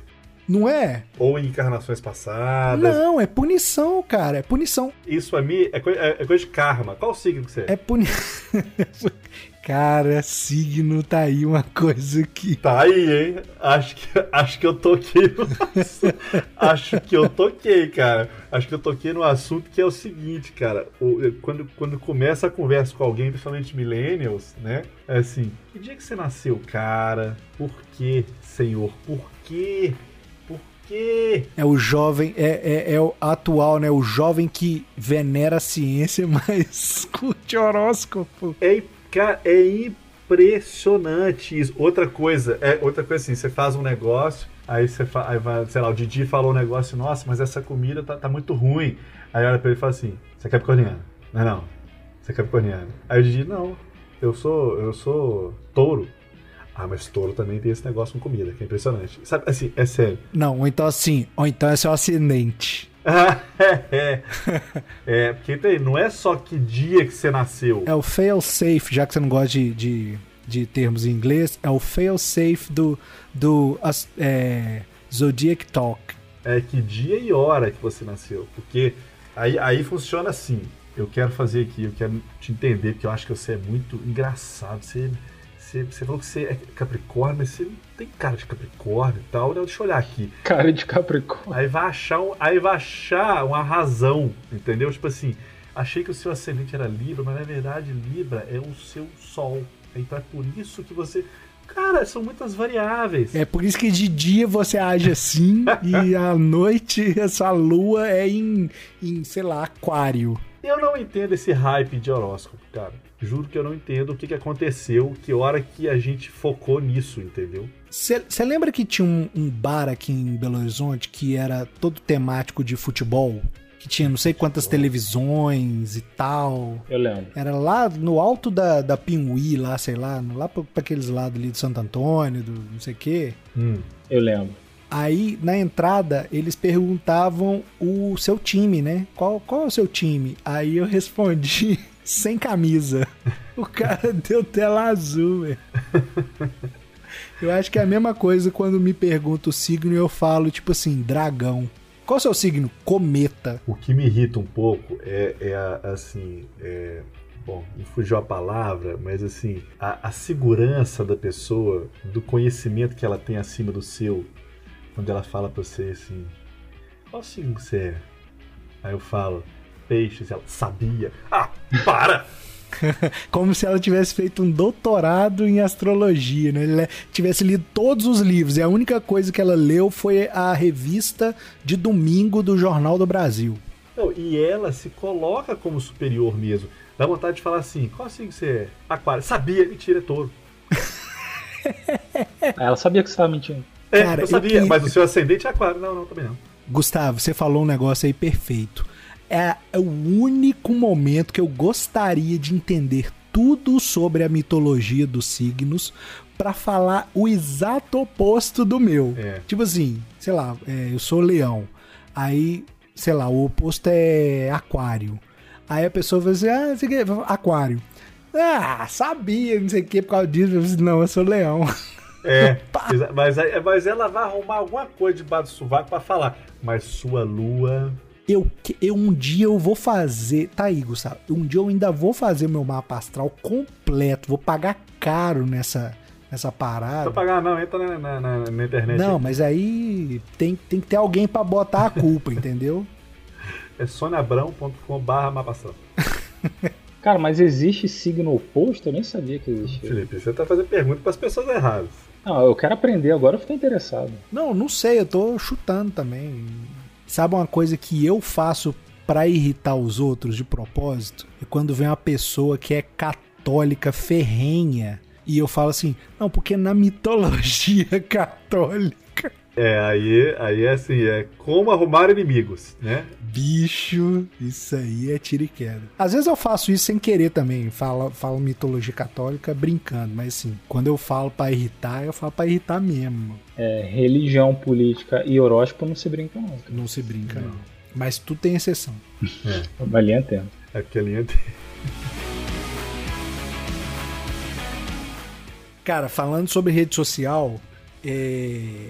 Speaker 1: Não é?
Speaker 2: Ou em encarnações passadas.
Speaker 1: Não, é punição, cara. É punição.
Speaker 2: Isso a mim é, coisa, é, é coisa de karma. Qual signo que você é?
Speaker 1: É punição. Cara, signo tá aí uma coisa que.
Speaker 2: Tá aí, hein? Acho que, acho que eu toquei. acho que eu toquei, cara. Acho que eu toquei no assunto que é o seguinte, cara. Quando, quando começa a conversa com alguém, principalmente millennials, né? É assim: que dia que você nasceu, cara? Por quê, senhor? Por quê? quê?
Speaker 1: É o jovem, é, é, é, o atual, né? O jovem que venera a ciência, mas curte horóscopo.
Speaker 2: É, cara, é impressionante isso. Outra coisa, é outra coisa assim, você faz um negócio, aí você aí vai, sei lá, o Didi falou um negócio, nossa, mas essa comida tá, tá muito ruim. Aí olha pra ele e fala assim, você é capricorniano? Não, não. Você é capricorniano. Aí o Didi, não, eu sou, eu sou touro. Ah, mas touro também tem esse negócio com comida, que é impressionante. Sabe, assim, é sério.
Speaker 1: Não, ou então assim, ou então é seu acidente.
Speaker 2: É, é, porque tem, não é só que dia que você nasceu.
Speaker 1: É o fail safe, já que você não gosta de, de, de termos em inglês, é o fail safe do, do é, Zodiac Talk.
Speaker 2: É que dia e hora que você nasceu. Porque aí, aí funciona assim. Eu quero fazer aqui, eu quero te entender, porque eu acho que você é muito engraçado. Você você, você falou que você é Capricórnio, mas você não tem cara de Capricórnio e tal. Não, deixa eu olhar aqui.
Speaker 3: Cara de Capricórnio.
Speaker 2: Aí vai achar, um, aí vai achar uma razão, entendeu? Tipo assim, achei que o seu ascendente era Libra, mas na verdade Libra é o seu Sol. Então é por isso que você. Cara, são muitas variáveis.
Speaker 1: É por isso que de dia você age assim e à noite essa lua é em, em, sei lá, aquário.
Speaker 2: Eu não entendo esse hype de horóscopo, cara. Juro que eu não entendo o que, que aconteceu, que hora que a gente focou nisso, entendeu?
Speaker 1: Você lembra que tinha um, um, bar aqui em Belo Horizonte que era todo temático de futebol? Que tinha não sei quantas televisões e tal.
Speaker 3: Eu lembro.
Speaker 1: Era lá no alto da, da Pinhuí, lá, sei lá, lá pra, pra aqueles lados ali de Santo Antônio, do não sei o quê.
Speaker 3: Hum. Eu lembro.
Speaker 1: Aí, na entrada, eles perguntavam o seu time, né? Qual, qual é o seu time? Aí eu respondi sem camisa. O cara deu tela azul, velho. Eu acho que é a mesma coisa quando me pergunta o signo e eu falo, tipo assim, dragão. Qual é o seu signo? Cometa.
Speaker 2: O que me irrita um pouco é, é assim. É, bom, me fugiu a palavra, mas assim, a, a, segurança da pessoa, do conhecimento que ela tem acima do seu, quando ela fala pra você assim: qual signo você é? Aí eu falo: peixes. Ela sabia. Ah, para!
Speaker 1: Como se ela tivesse feito um doutorado em astrologia, né? Ela tivesse lido todos os livros e a única coisa que ela leu foi a revista de domingo do Jornal do Brasil.
Speaker 2: Não, e ela se coloca como superior mesmo. Dá vontade de falar assim: qual assim você é? Aquário. Sabia, mentira, é touro.
Speaker 3: ela sabia que você estava mentindo.
Speaker 2: É, Cara, eu sabia, eu... mas o seu ascendente é aquário. Não, não, também não.
Speaker 1: Gustavo, você falou um negócio aí perfeito é o único momento que eu gostaria de entender tudo sobre a mitologia dos signos para falar o exato oposto do meu. É. Tipo assim, sei lá, é, eu sou leão. Aí, sei lá, o oposto é aquário. Aí a pessoa vai dizer, ah, sei que, aquário. Ah, sabia, não sei o que, por causa disso. Eu disse, não, eu sou leão.
Speaker 2: É, mas, mas ela vai arrumar alguma coisa debaixo do sovaco pra falar. Mas sua lua
Speaker 1: eu, eu um dia eu vou fazer. Tá aí, Gustavo. Um dia eu ainda vou fazer meu mapa astral completo. Vou pagar caro nessa, nessa parada.
Speaker 2: Não pagar, não, entra na, na, na internet.
Speaker 1: Não, aí. mas aí tem, tem que ter alguém para botar a culpa, entendeu?
Speaker 2: É mapa astral.
Speaker 3: Cara, mas existe signo oposto? Eu nem sabia que existia.
Speaker 2: Felipe, você tá fazendo pergunta para as pessoas erradas.
Speaker 3: Não, eu quero aprender agora, eu fiquei interessado.
Speaker 1: Não, não sei, eu tô chutando também. Sabe uma coisa que eu faço para irritar os outros de propósito? É quando vem uma pessoa que é católica ferrenha e eu falo assim: "Não, porque na mitologia católica
Speaker 2: É, aí, aí é assim, é como arrumar inimigos, né?
Speaker 1: Bicho, isso aí é tiro e queda. Às vezes eu faço isso sem querer também, falo, falo mitologia católica brincando, mas assim, quando eu falo para irritar, eu falo para irritar mesmo.
Speaker 3: É, religião, política e horóscopo não se brinca não.
Speaker 1: Não se brinca não. não. Mas tu tem exceção.
Speaker 3: É. Uma linha tênue.
Speaker 2: É porque a linha tem.
Speaker 1: Cara, falando sobre rede social, é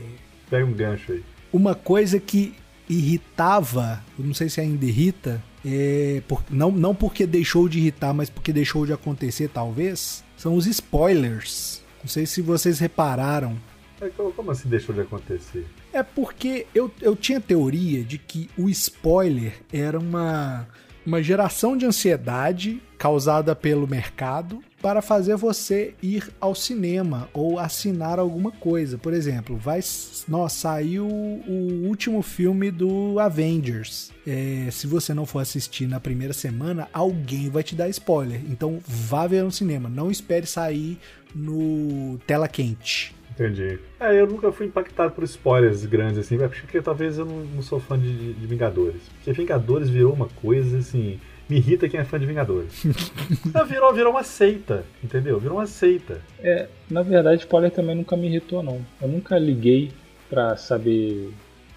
Speaker 2: Pega um gancho aí.
Speaker 1: Uma coisa que irritava, eu não sei se ainda irrita, é, por, não, não porque deixou de irritar, mas porque deixou de acontecer, talvez, são os spoilers. Não sei se vocês repararam.
Speaker 2: É, como assim deixou de acontecer?
Speaker 1: É porque eu, eu tinha teoria de que o spoiler era uma, uma geração de ansiedade causada pelo mercado para fazer você ir ao cinema ou assinar alguma coisa. Por exemplo, vai nossa, saiu o último filme do Avengers. É, se você não for assistir na primeira semana, alguém vai te dar spoiler. Então vá ver no cinema. Não espere sair no tela quente.
Speaker 2: Entendi. É, eu nunca fui impactado por spoilers grandes assim, porque talvez eu não, não sou fã de, de Vingadores. Porque Vingadores virou uma coisa assim me irrita quem é fã de Vingadores. Virou, virou uma seita, entendeu? Virou uma seita.
Speaker 3: É, na verdade, spoiler também nunca me irritou, não. Eu nunca liguei pra saber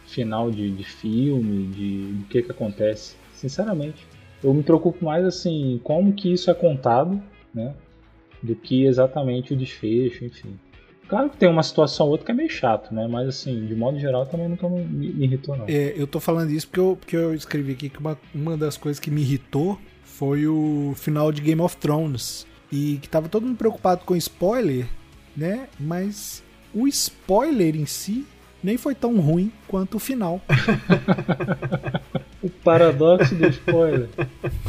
Speaker 3: final de, de filme, de do que que acontece. Sinceramente. Eu me preocupo mais, assim, como que isso é contado, né? Do que exatamente o desfecho, enfim. Claro que tem uma situação ou outra que é meio chato, né? Mas assim, de modo geral, também nunca me, me irritou, não.
Speaker 1: É, eu tô falando isso porque eu, porque eu escrevi aqui que uma, uma das coisas que me irritou foi o final de Game of Thrones. E que tava todo mundo preocupado com spoiler, né? Mas o spoiler em si nem foi tão ruim quanto o final.
Speaker 3: o paradoxo do spoiler.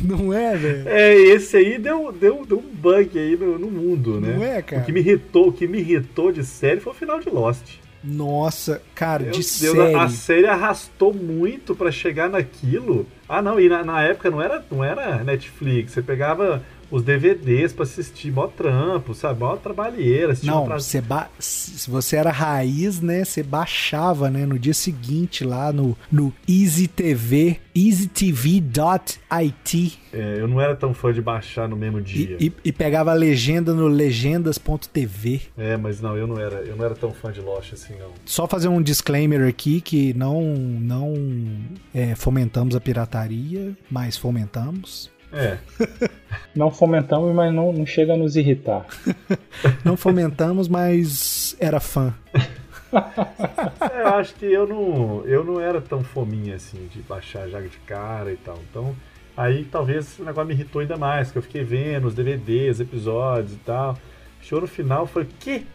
Speaker 1: Não é, velho?
Speaker 2: É, esse aí deu, deu, deu um bug aí no, no mundo, né?
Speaker 1: Não é, cara?
Speaker 2: O que me irritou, o que me irritou de série foi o final de Lost.
Speaker 1: Nossa, cara, Deus, de
Speaker 2: Deus,
Speaker 1: série.
Speaker 2: A série arrastou muito para chegar naquilo. Ah, não, e na, na, época não era, não era Netflix. Você pegava os DVDs para assistir, mó trampo, sabe? Mó trabalheira.
Speaker 1: Não, você ba... se você era raiz, né? Você baixava, né? No dia seguinte lá no, no Easy TV, easytv.it.
Speaker 2: É, eu não era tão fã de baixar no mesmo dia.
Speaker 1: E, e, e, pegava a legenda no legendas.tv.
Speaker 2: É, mas não, eu não era, eu não era tão fã de Lost assim, não.
Speaker 1: Só fazer um disclaimer aqui que não, não é, fomentamos a pirataria, mas fomentamos.
Speaker 2: É.
Speaker 3: Não fomentamos, mas não, não chega a nos irritar.
Speaker 1: não fomentamos, mas era fã.
Speaker 2: É, eu acho que eu não, eu não era tão fominha assim de baixar já de cara e tal. Então, aí talvez o negócio me irritou ainda mais, que eu fiquei vendo os DVDs, episódios e tal. Chegou no final, foi que?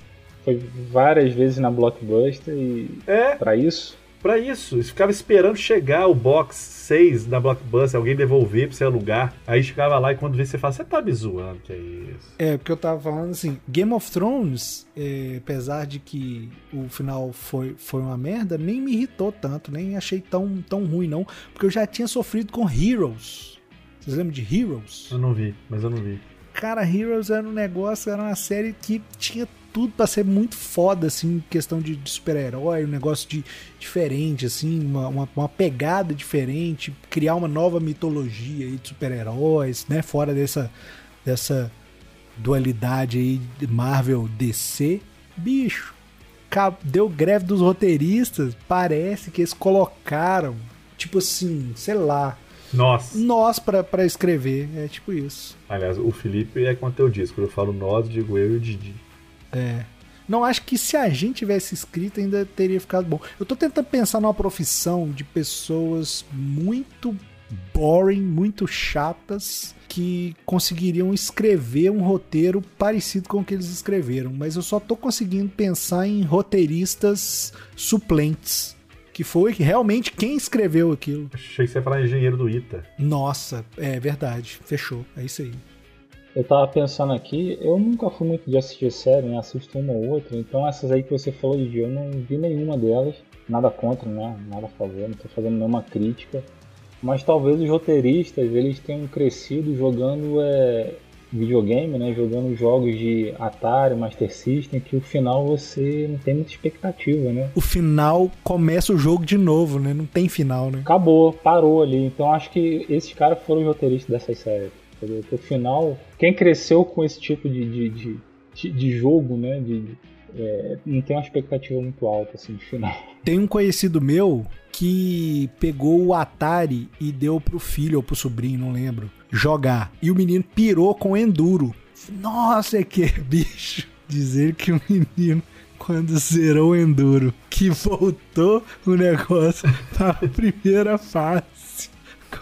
Speaker 3: Foi várias vezes na Blockbuster e
Speaker 2: é.
Speaker 3: para isso
Speaker 2: para isso. Eles ficavam esperando chegar o box 6 da Blockbuster, alguém devolver pra você alugar. Aí chegava lá e quando vê você fala, você tá me zoando, que é isso?
Speaker 1: É, porque eu tava falando assim, Game of Thrones, é, apesar de que o final foi, foi uma merda, nem me irritou tanto, nem achei tão, tão ruim não, porque eu já tinha sofrido com Heroes. Vocês lembram de Heroes?
Speaker 2: Eu não vi, mas eu não vi.
Speaker 1: Cara, Heroes era um negócio, era uma série que tinha tudo para ser muito foda, assim, questão de, de super-herói, um negócio de diferente, assim, uma, uma, uma, pegada diferente, criar uma nova mitologia aí de super-heróis, né? Fora dessa, dessa dualidade aí de Marvel DC. Bicho, deu greve dos roteiristas, parece que eles colocaram, tipo assim, sei lá,
Speaker 2: nós.
Speaker 1: Nós para escrever, é tipo isso.
Speaker 2: Aliás, o Felipe é quanto eu disse, quando eu falo nós, digo eu e o Didi.
Speaker 1: É. Não acho que se a gente tivesse escrito ainda teria ficado bom. Eu tô tentando pensar numa profissão de pessoas muito boring, muito chatas, que conseguiriam escrever um roteiro parecido com o que eles escreveram, mas eu só tô conseguindo pensar em roteiristas suplentes. Que foi realmente quem escreveu aquilo.
Speaker 2: Achei que você ia falar engenheiro do ITA.
Speaker 1: Nossa, é verdade. Fechou. É isso aí.
Speaker 3: Eu tava pensando aqui, eu nunca fui muito de assistir série, né? Assisto uma ou outra, então essas aí que você falou de eu não vi nenhuma delas. Nada contra, né? Nada a favor, não tô fazendo nenhuma crítica. Mas talvez os roteiristas, eles tenham crescido jogando é, videogame, né? Jogando jogos de Atari, Master System, que o final você não tem muita expectativa, né?
Speaker 1: O final começa o jogo de novo, né? Não tem final, né?
Speaker 3: Acabou, parou ali. Então acho que esses caras foram os roteiristas dessas séries. Entendeu? o final, quem cresceu com esse tipo de, de, de, de jogo, né? De, é, não tem uma expectativa muito alta assim de final.
Speaker 1: Tem um conhecido meu que pegou o Atari e deu pro filho ou pro sobrinho, não lembro, jogar. E o menino pirou com Enduro. Nossa, é que bicho. Dizer que o menino, quando zerou o Enduro, que voltou o negócio pra primeira fase,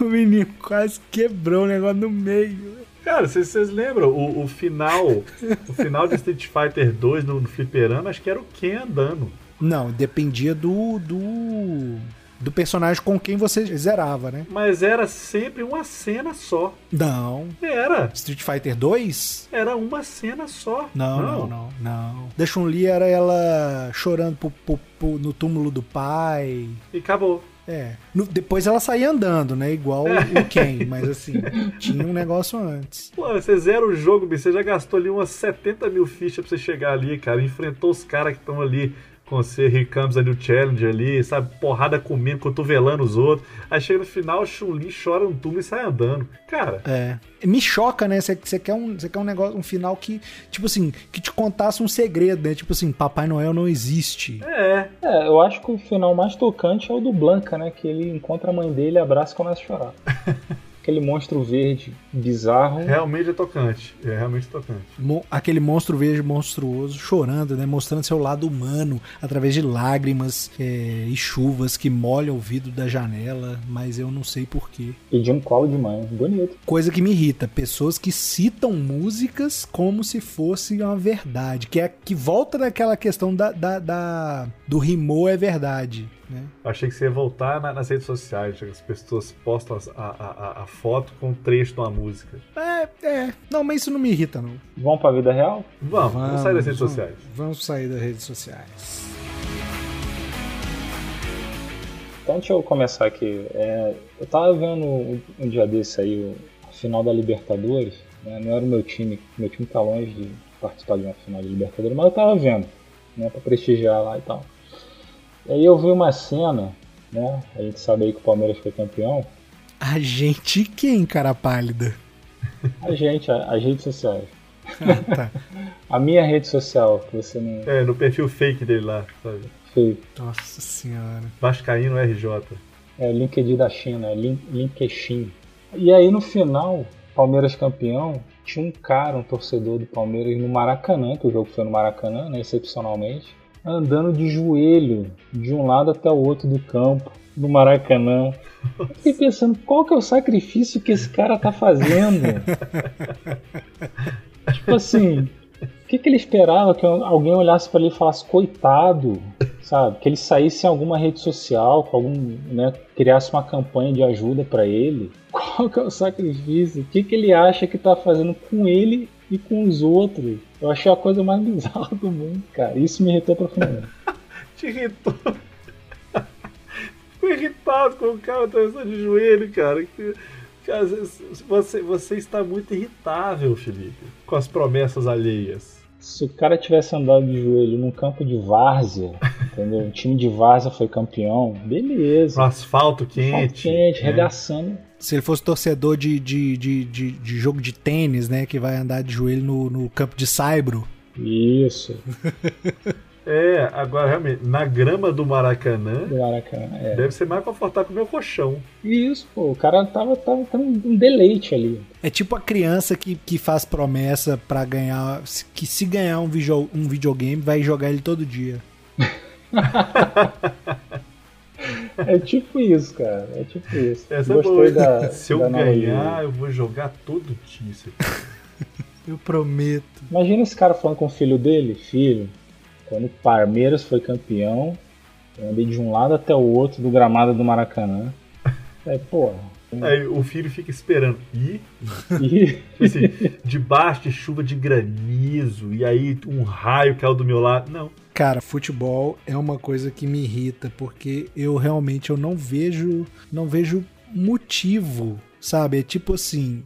Speaker 1: o menino quase quebrou o negócio no meio.
Speaker 2: Cara, vocês lembram o, o, final o final de Street Fighter 2 no, no fliperama, acho que era o Ken andando.
Speaker 1: Não, dependia do, do do personagem com quem você zerava, né?
Speaker 2: Mas era sempre uma cena só.
Speaker 1: Não.
Speaker 2: Era.
Speaker 1: Street Fighter 2?
Speaker 2: Era uma cena só.
Speaker 1: Não, não, não, não. não. Da Chun-Li era ela chorando pro, pro, pro, no túmulo do pai.
Speaker 2: E acabou.
Speaker 1: É. No, depois ela saía andando, né? Igual é. o Ken, mas assim, tinha um negócio antes.
Speaker 2: Pô, você zera o jogo, bicho. Você já gastou ali umas 70 mil fichas pra você chegar ali, cara. Enfrentou os caras que estão ali com você, Here Comes a New Challenge ali, sabe? Porrada comendo, cotovelando os outros. Aí chega no final, Chun-Li chora no túmulo e sai andando. Cara.
Speaker 1: É. Me choca, né? Você quer, um, quer um negócio, um final que, tipo assim, que te contasse um segredo, né? Tipo assim, Papai Noel não existe.
Speaker 2: É.
Speaker 3: É, eu acho que o final mais tocante é o do Blanca, né? Que ele encontra a mãe dele, abraça e começa a chorar. aquele monstro verde bizarro.
Speaker 2: Realmente é tocante. É realmente tocante.
Speaker 1: Mo aquele monstro verde monstruoso chorando, né? Mostrando seu lado humano através de lágrimas é, e chuvas que molham o vidro da janela, mas eu não sei porquê.
Speaker 3: E de um colo de mãe. Bonito.
Speaker 1: Coisa que me irrita. Pessoas que citam músicas como se fosse uma verdade. Que é que volta naquela questão da, da, da do rimou é verdade. Né?
Speaker 2: Achei que você ia voltar na, nas redes sociais, as pessoas postam a, a, a, foto com um trecho de uma música.
Speaker 1: É, é. Não, mas isso não me irrita, não.
Speaker 3: Vamos pra vida real?
Speaker 2: Vamos, vamos, vamos sair das redes
Speaker 1: vamos,
Speaker 2: sociais.
Speaker 1: Vamos sair das redes sociais.
Speaker 3: Então deixa eu começar aqui. É, eu tava vendo um, um dia desse aí, o, a final da Libertadores. Né? Não era o meu time, meu time tá longe de participar de uma final de Libertadores, mas eu tava vendo, né, pra prestigiar lá e tal. E aí eu vi uma cena, né? A gente sabe aí que o Palmeiras foi campeão.
Speaker 1: A gente quem, cara pálida?
Speaker 3: A gente, as redes sociais. Ah, tá. a minha rede social, que você não.
Speaker 2: É, no perfil fake dele lá, sabe?
Speaker 3: Fake.
Speaker 1: Nossa senhora.
Speaker 2: Vascaíno RJ.
Speaker 3: É, LinkedIn da China, é LinkedIn. E aí no final, Palmeiras campeão, tinha um cara, um torcedor do Palmeiras no Maracanã, que o jogo foi no Maracanã, né, excepcionalmente andando de joelho de um lado até o outro do campo, no Maracanã. Eu fiquei pensando, qual que é o sacrifício que esse cara tá fazendo? tipo assim, o que, que ele esperava? Que alguém olhasse para ele e falasse, coitado, sabe? Que ele saísse em alguma rede social, com algum, né, criasse uma campanha de ajuda para ele. Qual que é o sacrifício? O que, que ele acha que tá fazendo com ele e com os outros. Eu achei a coisa mais bizarra do mundo, cara. Isso me irritou profundamente.
Speaker 2: Te irritou? Fico irritado com o cara tá de joelho, cara. cara você, você está muito irritável, Felipe, com as promessas alheias.
Speaker 3: Se o cara tivesse andado de joelho num campo de várzea, entendeu? Um time de várzea foi campeão, beleza.
Speaker 2: No asfalto quente. Asfalto
Speaker 3: quente, né? regaçando
Speaker 1: se ele fosse torcedor de, de, de, de, de jogo de tênis, né? Que vai andar de joelho no, no campo de saibro.
Speaker 3: Isso.
Speaker 2: É, agora realmente, na grama do Maracanã.
Speaker 3: Do Maracanã, é.
Speaker 2: Deve ser mais confortável que o meu colchão.
Speaker 3: Isso, pô. O cara tava, tava, tava um deleite ali.
Speaker 1: É tipo a criança que, que faz promessa para ganhar. Que se ganhar um, video, um videogame, vai jogar ele todo dia.
Speaker 3: É tipo isso, cara. É tipo isso.
Speaker 2: Essa é Gostei da, Se eu da ganhar, eu vou jogar todo dia isso aqui.
Speaker 1: eu prometo.
Speaker 3: Imagina esse cara falando com o filho dele, filho, quando o Palmeiras foi campeão, eu andei de um lado até o outro do gramado do Maracanã. Aí, porra.
Speaker 2: Aí o filho fica esperando. E? e? Assim, debaixo de chuva de granizo, e aí um raio caiu do meu lado. Não.
Speaker 1: Cara, futebol é uma coisa que me irrita, porque eu realmente eu não vejo, não vejo motivo, sabe? É tipo assim,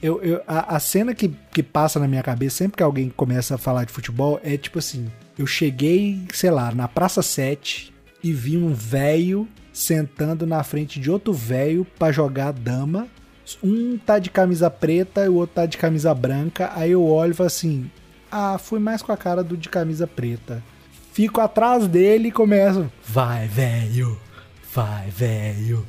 Speaker 1: Eu, eu, a, a cena que, que passa na minha cabeça sempre que alguém começa a falar de futebol é tipo assim: eu cheguei, sei lá, na Praça 7 e vi um velho sentando na frente de outro velho para jogar dama. Um tá de camisa preta e o outro tá de camisa branca. Aí eu olho e falo assim: ah, fui mais com a cara do de camisa preta. Fico atrás dele e começo: vai, velho, vai, velho,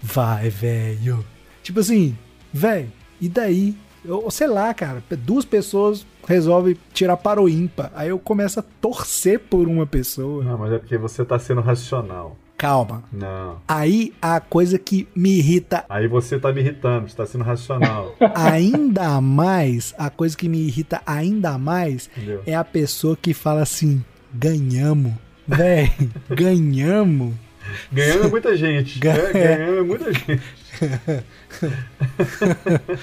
Speaker 1: vai, velho. Tipo assim, velho, e daí? Eu, sei lá, cara, duas pessoas resolvem tirar para o ímpar. Aí eu começo a torcer por uma pessoa.
Speaker 2: Não, mas é porque você tá sendo racional.
Speaker 1: Calma.
Speaker 2: Não.
Speaker 1: Aí a coisa que me irrita.
Speaker 2: Aí você tá me irritando, você tá sendo racional.
Speaker 1: ainda mais, a coisa que me irrita ainda mais Entendeu? é a pessoa que fala assim: ganhamos. Véi, ganhamos.
Speaker 2: Ganhando é muita gente. Ganha... É, ganhando é muita gente.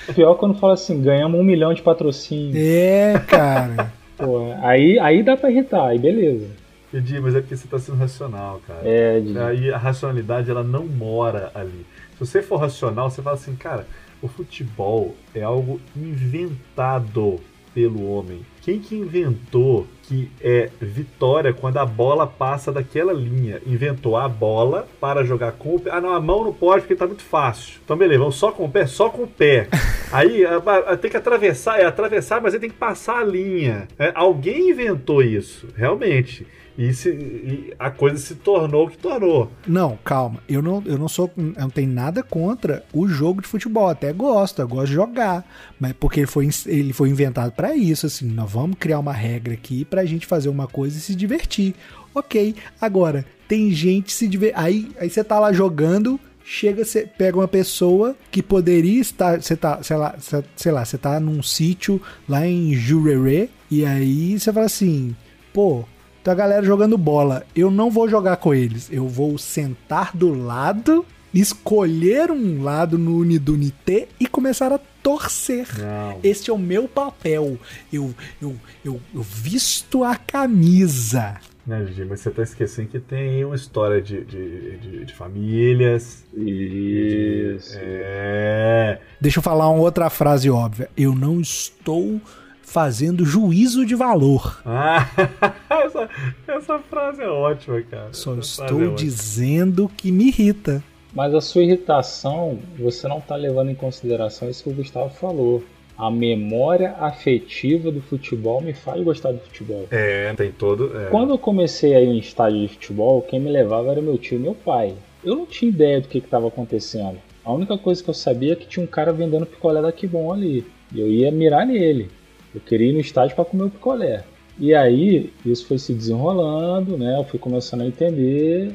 Speaker 3: Pior quando fala assim, ganhamos um milhão de patrocínio.
Speaker 1: É, cara.
Speaker 3: Pô, aí, aí dá pra irritar, aí beleza.
Speaker 2: Edi, mas é porque você tá sendo racional, cara.
Speaker 3: É, Edi.
Speaker 2: Aí a racionalidade, ela não mora ali. Se você for racional, você fala assim, cara, o futebol é algo inventado pelo homem. Quem que inventou que é vitória quando a bola passa daquela linha? Inventou a bola para jogar com o pé. Ah, não, a mão não pode porque tá muito fácil. Então, beleza, vamos só com o pé? Só com o pé. Aí tem que atravessar, é atravessar, mas aí tem que passar a linha. É, alguém inventou isso, realmente. E, se, e, a coisa se tornou o que tornou.
Speaker 1: Não, calma. Eu não, eu não sou. Eu não tenho nada contra o jogo de futebol. Até gosto, eu gosto de jogar. Mas porque ele foi, ele foi inventado para isso, assim. Nós vamos criar uma regra aqui pra gente fazer uma coisa e se divertir. Ok. Agora, tem gente se divertir. Aí, aí você tá lá jogando. Chega, você pega uma pessoa que poderia estar, você tá, sei lá, sei lá, você tá num sítio lá em Jurerê e aí você fala assim, pô, então a galera jogando bola. Eu não vou jogar com eles. Eu vou sentar do lado, escolher um lado no Unidunité e começar a torcer. Não. Este é o meu papel. Eu, eu, eu, eu visto a camisa.
Speaker 2: Né, Gigi, mas você tá esquecendo que tem uma história de, de, de, de famílias.
Speaker 3: Isso.
Speaker 2: De, é.
Speaker 1: Deixa eu falar uma outra frase óbvia. Eu não estou fazendo juízo de valor.
Speaker 2: Ah, essa, essa frase é ótima, cara.
Speaker 1: Só
Speaker 2: essa
Speaker 1: estou é dizendo que me irrita.
Speaker 3: Mas a sua irritação, você não está levando em consideração isso que o Gustavo falou. A memória afetiva do futebol me faz gostar do futebol.
Speaker 2: É, tem todo. É.
Speaker 3: Quando eu comecei a ir em estádio de futebol, quem me levava era meu tio e meu pai. Eu não tinha ideia do que estava acontecendo. A única coisa que eu sabia é que tinha um cara vendendo picolé da bom ali. E eu ia mirar nele. Eu queria ir no estádio para comer o picolé. E aí isso foi se desenrolando, né? Eu fui começando a entender.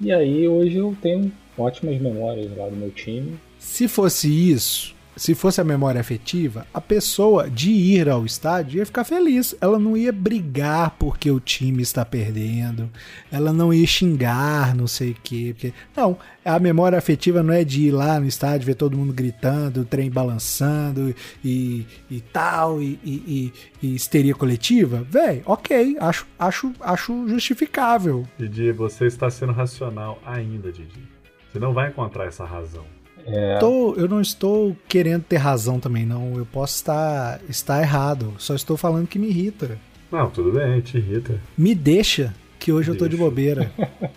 Speaker 3: E aí hoje eu tenho ótimas memórias lá do meu time.
Speaker 1: Se fosse isso, se fosse a memória afetiva, a pessoa de ir ao estádio ia ficar feliz. Ela não ia brigar porque o time está perdendo. Ela não ia xingar, não sei o quê. Porque... Não, a memória afetiva não é de ir lá no estádio, ver todo mundo gritando, o trem balançando e, e tal, e, e, e histeria coletiva. Véi, ok, acho, acho, acho justificável.
Speaker 2: Didi, você está sendo racional ainda, Didi. Você não vai encontrar essa razão.
Speaker 1: É... Tô, eu não estou querendo ter razão também, não. Eu posso estar, estar errado. Só estou falando que me irrita.
Speaker 2: Não, tudo bem, te irrita.
Speaker 1: Me deixa, que hoje deixa. eu tô de bobeira.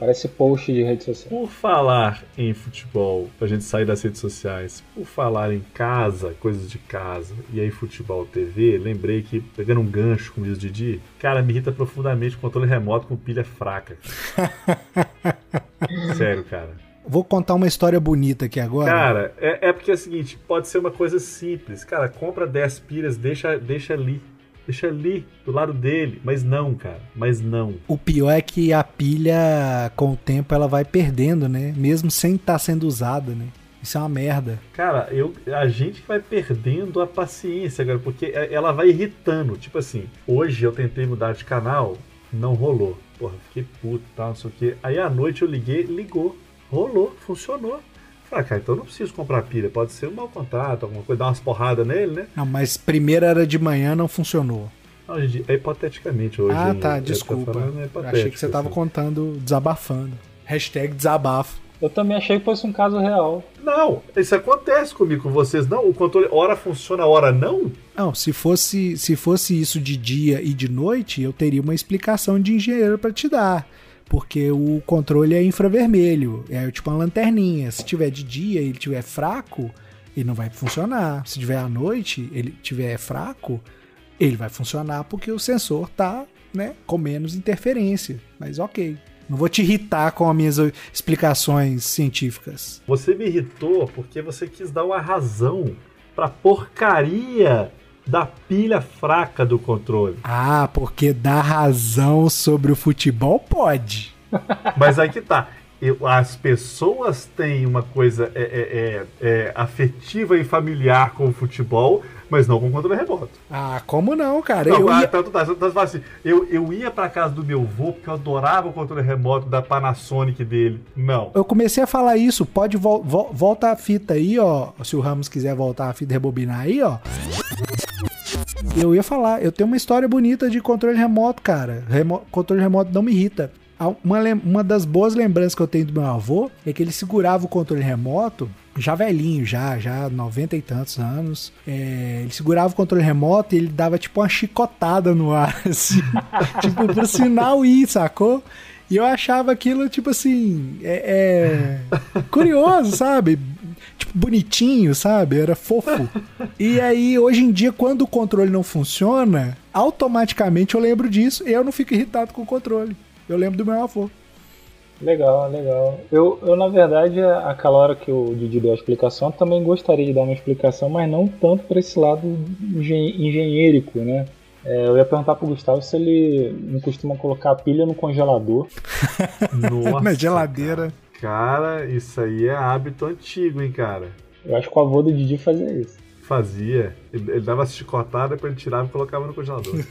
Speaker 3: Parece post de rede social.
Speaker 2: Por falar em futebol, pra gente sair das redes sociais, por falar em casa, coisas de casa, e aí futebol TV, lembrei que, pegando um gancho, diz o Didi, cara, me irrita profundamente o controle remoto com pilha fraca. Sério, cara.
Speaker 1: Vou contar uma história bonita aqui agora.
Speaker 2: Cara, é, é, porque é o seguinte, pode ser uma coisa simples. Cara, compra 10 pilhas, deixa, deixa ali. Deixa ali, do lado dele. Mas não, cara. Mas não.
Speaker 1: O pior é que a pilha, com o tempo, ela vai perdendo, né? Mesmo sem estar tá sendo usada, né? Isso é uma merda.
Speaker 2: Cara, eu, a gente vai perdendo a paciência, cara, porque é, ela vai irritando. Tipo assim, hoje eu tentei mudar de canal, não rolou. Porra, fiquei puto e tal, não sei o quê. Aí à noite eu liguei, ligou. Rolou, funcionou. Falei, ah, cara, então não preciso comprar pilha. Pode ser um mau contato, alguma coisa, dar umas porradas nele, né?
Speaker 1: Não, mas primeiro era de manhã, não funcionou.
Speaker 2: Não, gente, é hipoteticamente hoje.
Speaker 1: Ah, tá, desculpa. Tá é Achei que você tava assim. contando, desabafando. Hashtag desabafo.
Speaker 3: Eu também achei que fosse um caso real.
Speaker 2: Não, isso acontece comigo com vocês, não? O controle hora funciona, hora não?
Speaker 1: Não, se fosse, se fosse isso de dia e de noite, eu teria uma explicação de engenheiro para te dar. Porque o controle é infravermelho, é tipo uma lanterninha. Se tiver de dia e ele tiver fraco, ele não vai funcionar. Se tiver à noite, ele tiver fraco, ele vai funcionar porque o sensor tá, né, com menos interferência. Mas OK. Não vou te irritar com as minhas explicações científicas.
Speaker 2: Você me irritou porque você quis dar uma razão pra porcaria da pilha fraca do controle.
Speaker 1: Ah, porque dar razão sobre o futebol pode.
Speaker 2: Mas aí que tá. Eu, as pessoas têm uma coisa é, é, é, é afetiva e familiar com o futebol, mas não com o controle remoto.
Speaker 1: Ah, como não, cara?
Speaker 2: Não,
Speaker 1: eu, ia...
Speaker 2: tá, tá, tá, tá, assim, eu, eu ia pra casa do meu avô porque eu adorava o controle remoto da Panasonic dele. Não.
Speaker 1: eu comecei a falar isso. Pode vol volta a fita aí, ó. Se o Ramos quiser voltar a fita e rebobinar aí, ó. Eu ia falar, eu tenho uma história bonita de controle remoto, cara. Remo controle remoto não me irrita. Uma, uma das boas lembranças que eu tenho do meu avô é que ele segurava o controle remoto, já velhinho, já, já 90 e tantos anos. É, ele segurava o controle remoto e ele dava tipo uma chicotada no ar, assim, tipo, pro sinal ir, sacou? E eu achava aquilo, tipo assim, é, é curioso, sabe? Tipo, bonitinho, sabe? Era fofo. E aí, hoje em dia, quando o controle não funciona, automaticamente eu lembro disso e eu não fico irritado com o controle. Eu lembro do meu avô.
Speaker 3: Legal, legal. Eu, eu na verdade, aquela hora que o Didi deu a explicação, também gostaria de dar uma explicação, mas não tanto para esse lado engen engenheirico, né? É, eu ia perguntar pro Gustavo se ele não costuma colocar a pilha no congelador.
Speaker 2: Nossa,
Speaker 1: Na geladeira.
Speaker 2: Cara, isso aí é hábito antigo, hein, cara.
Speaker 3: Eu acho que o avô do Didi fazia isso.
Speaker 2: Fazia. Ele, ele dava chicotada, depois ele tirava e colocava no congelador.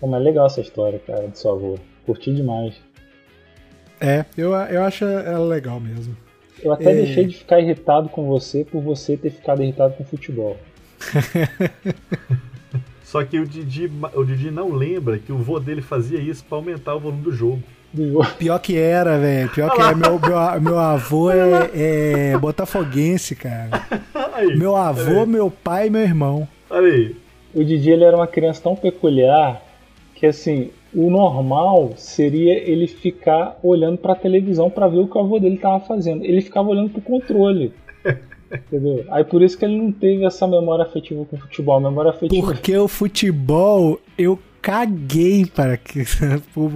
Speaker 3: Pô, mas legal essa história, cara, do seu avô. Curti demais.
Speaker 1: É, eu, eu acho ela legal mesmo.
Speaker 3: Eu até
Speaker 1: É.
Speaker 3: deixei de ficar irritado com você por você ter ficado irritado com futebol.
Speaker 2: Só que o Didi, o Didi não lembra que o vô dele fazia isso pra aumentar o volume do jogo.
Speaker 3: Do jogo.
Speaker 1: Pior que era, velho. Pior que era. Meu, meu, meu avô é, é botafoguense, cara.
Speaker 2: Aí,
Speaker 1: Meu avô, meu pai e meu irmão.
Speaker 2: olha aí.
Speaker 3: O Didi ele era uma criança tão peculiar que assim, o normal seria ele ficar olhando pra televisão pra ver o que o avô dele tava fazendo. Ele ficava olhando pro controle. Entendeu? Aí por isso que ele não teve essa memória afetiva com o futebol. Memória afetiva.
Speaker 1: Porque o futebol, eu caguei para que.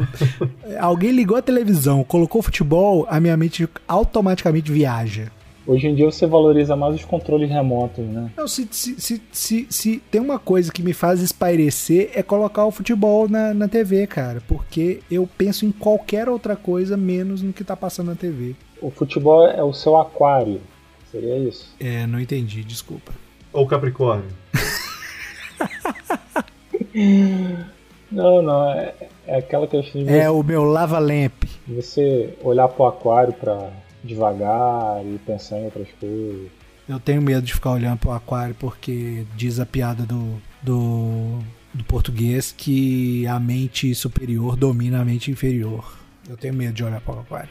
Speaker 1: Alguém ligou a televisão, colocou futebol, a minha mente automaticamente viaja.
Speaker 3: Hoje em dia você valoriza mais os controles remotos, né?
Speaker 1: Não, se, se, se, se, se tem uma coisa que me faz espairecer é colocar o futebol na, na TV, cara. Porque eu penso em qualquer outra coisa menos no que tá passando na TV.
Speaker 3: O futebol é o seu aquário. Seria isso?
Speaker 1: É, não entendi, desculpa.
Speaker 2: Ou Capricórnio.
Speaker 3: Não, não. É, é aquela questão de
Speaker 1: É o meu lava-lamp.
Speaker 3: você olhar pro aquário pra devagar e pensar em outras coisas.
Speaker 1: Eu tenho medo de ficar olhando pro aquário porque diz a piada do, do, do português que a mente superior domina a mente inferior. Eu tenho medo de olhar pro aquário.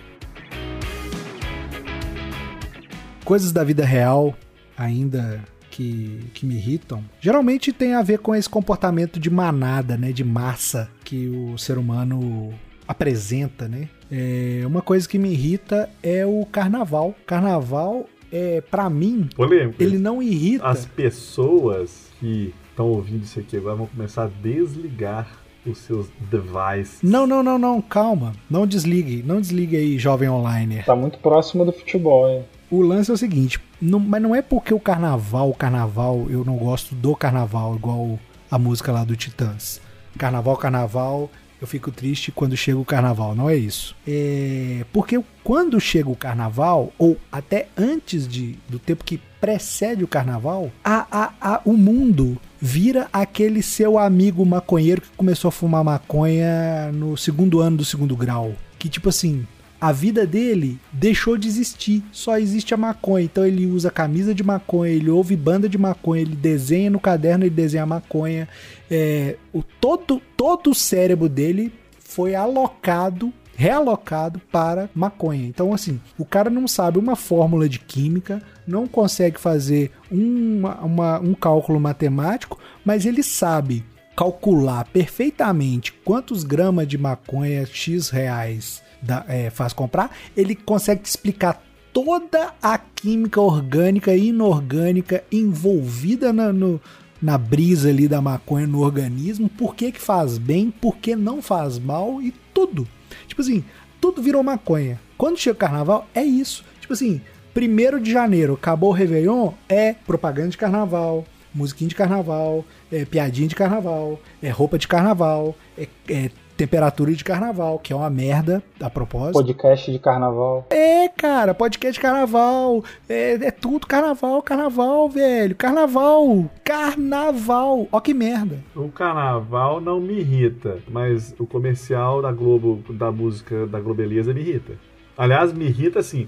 Speaker 1: Coisas da vida real ainda que, que me irritam, geralmente tem a ver com esse comportamento de manada, né, de massa que o ser humano apresenta, né? É, uma coisa que me irrita é o carnaval. Carnaval é para mim
Speaker 2: Polêmico.
Speaker 1: ele não irrita.
Speaker 2: As pessoas que estão ouvindo isso aqui agora vão começar a desligar os seus devices.
Speaker 1: Não, não, não, não, calma. Não desligue, não desligue aí, jovem online.
Speaker 3: Tá muito próximo do futebol, hein?
Speaker 1: O lance é o seguinte, não- mas não é porque o carnaval, o carnaval, eu não gosto do carnaval, igual a música lá do Titãs. Carnaval, carnaval, eu fico triste quando chega o carnaval, não é isso. É porque quando chega o carnaval, ou até antes de, do tempo que precede o carnaval, a, a, a, o mundo vira aquele seu amigo maconheiro que começou a fumar maconha no segundo ano do segundo grau. Que tipo assim, a vida dele deixou de existir. Só existe a maconha. Então ele usa camisa de maconha, ele ouve banda de maconha, ele desenha no caderno, ele desenha maconha. É, o, todo, todo o cérebro dele foi alocado realocado para maconha. Então, assim, o cara não sabe uma fórmula de química, não consegue fazer uma, um cálculo matemático, mas ele sabe calcular perfeitamente quantos gramas de maconha X reais da, é, faz comprar, ele consegue te explicar toda a química orgânica e inorgânica envolvida na, no, na brisa ali da maconha no organismo, por que, que faz bem, por que não faz mal e tudo. Tipo assim, tudo virou maconha. Quando chega o carnaval, é isso. Tipo assim, primeiro de janeiro, acabou o Réveillon, é propaganda de carnaval, musiquinha de carnaval, é piadinha de carnaval, é roupa de carnaval, é, é temperatura de carnaval, que é uma merda a propósito.
Speaker 3: Podcast de carnaval.
Speaker 1: É, cara, podcast de carnaval. É, é tudo carnaval, carnaval, velho. Carnaval. Carnaval. Ó que merda.
Speaker 2: O carnaval não me irrita, mas o comercial da Globo, da música da Globeleza me irrita. Aliás, me irrita assim.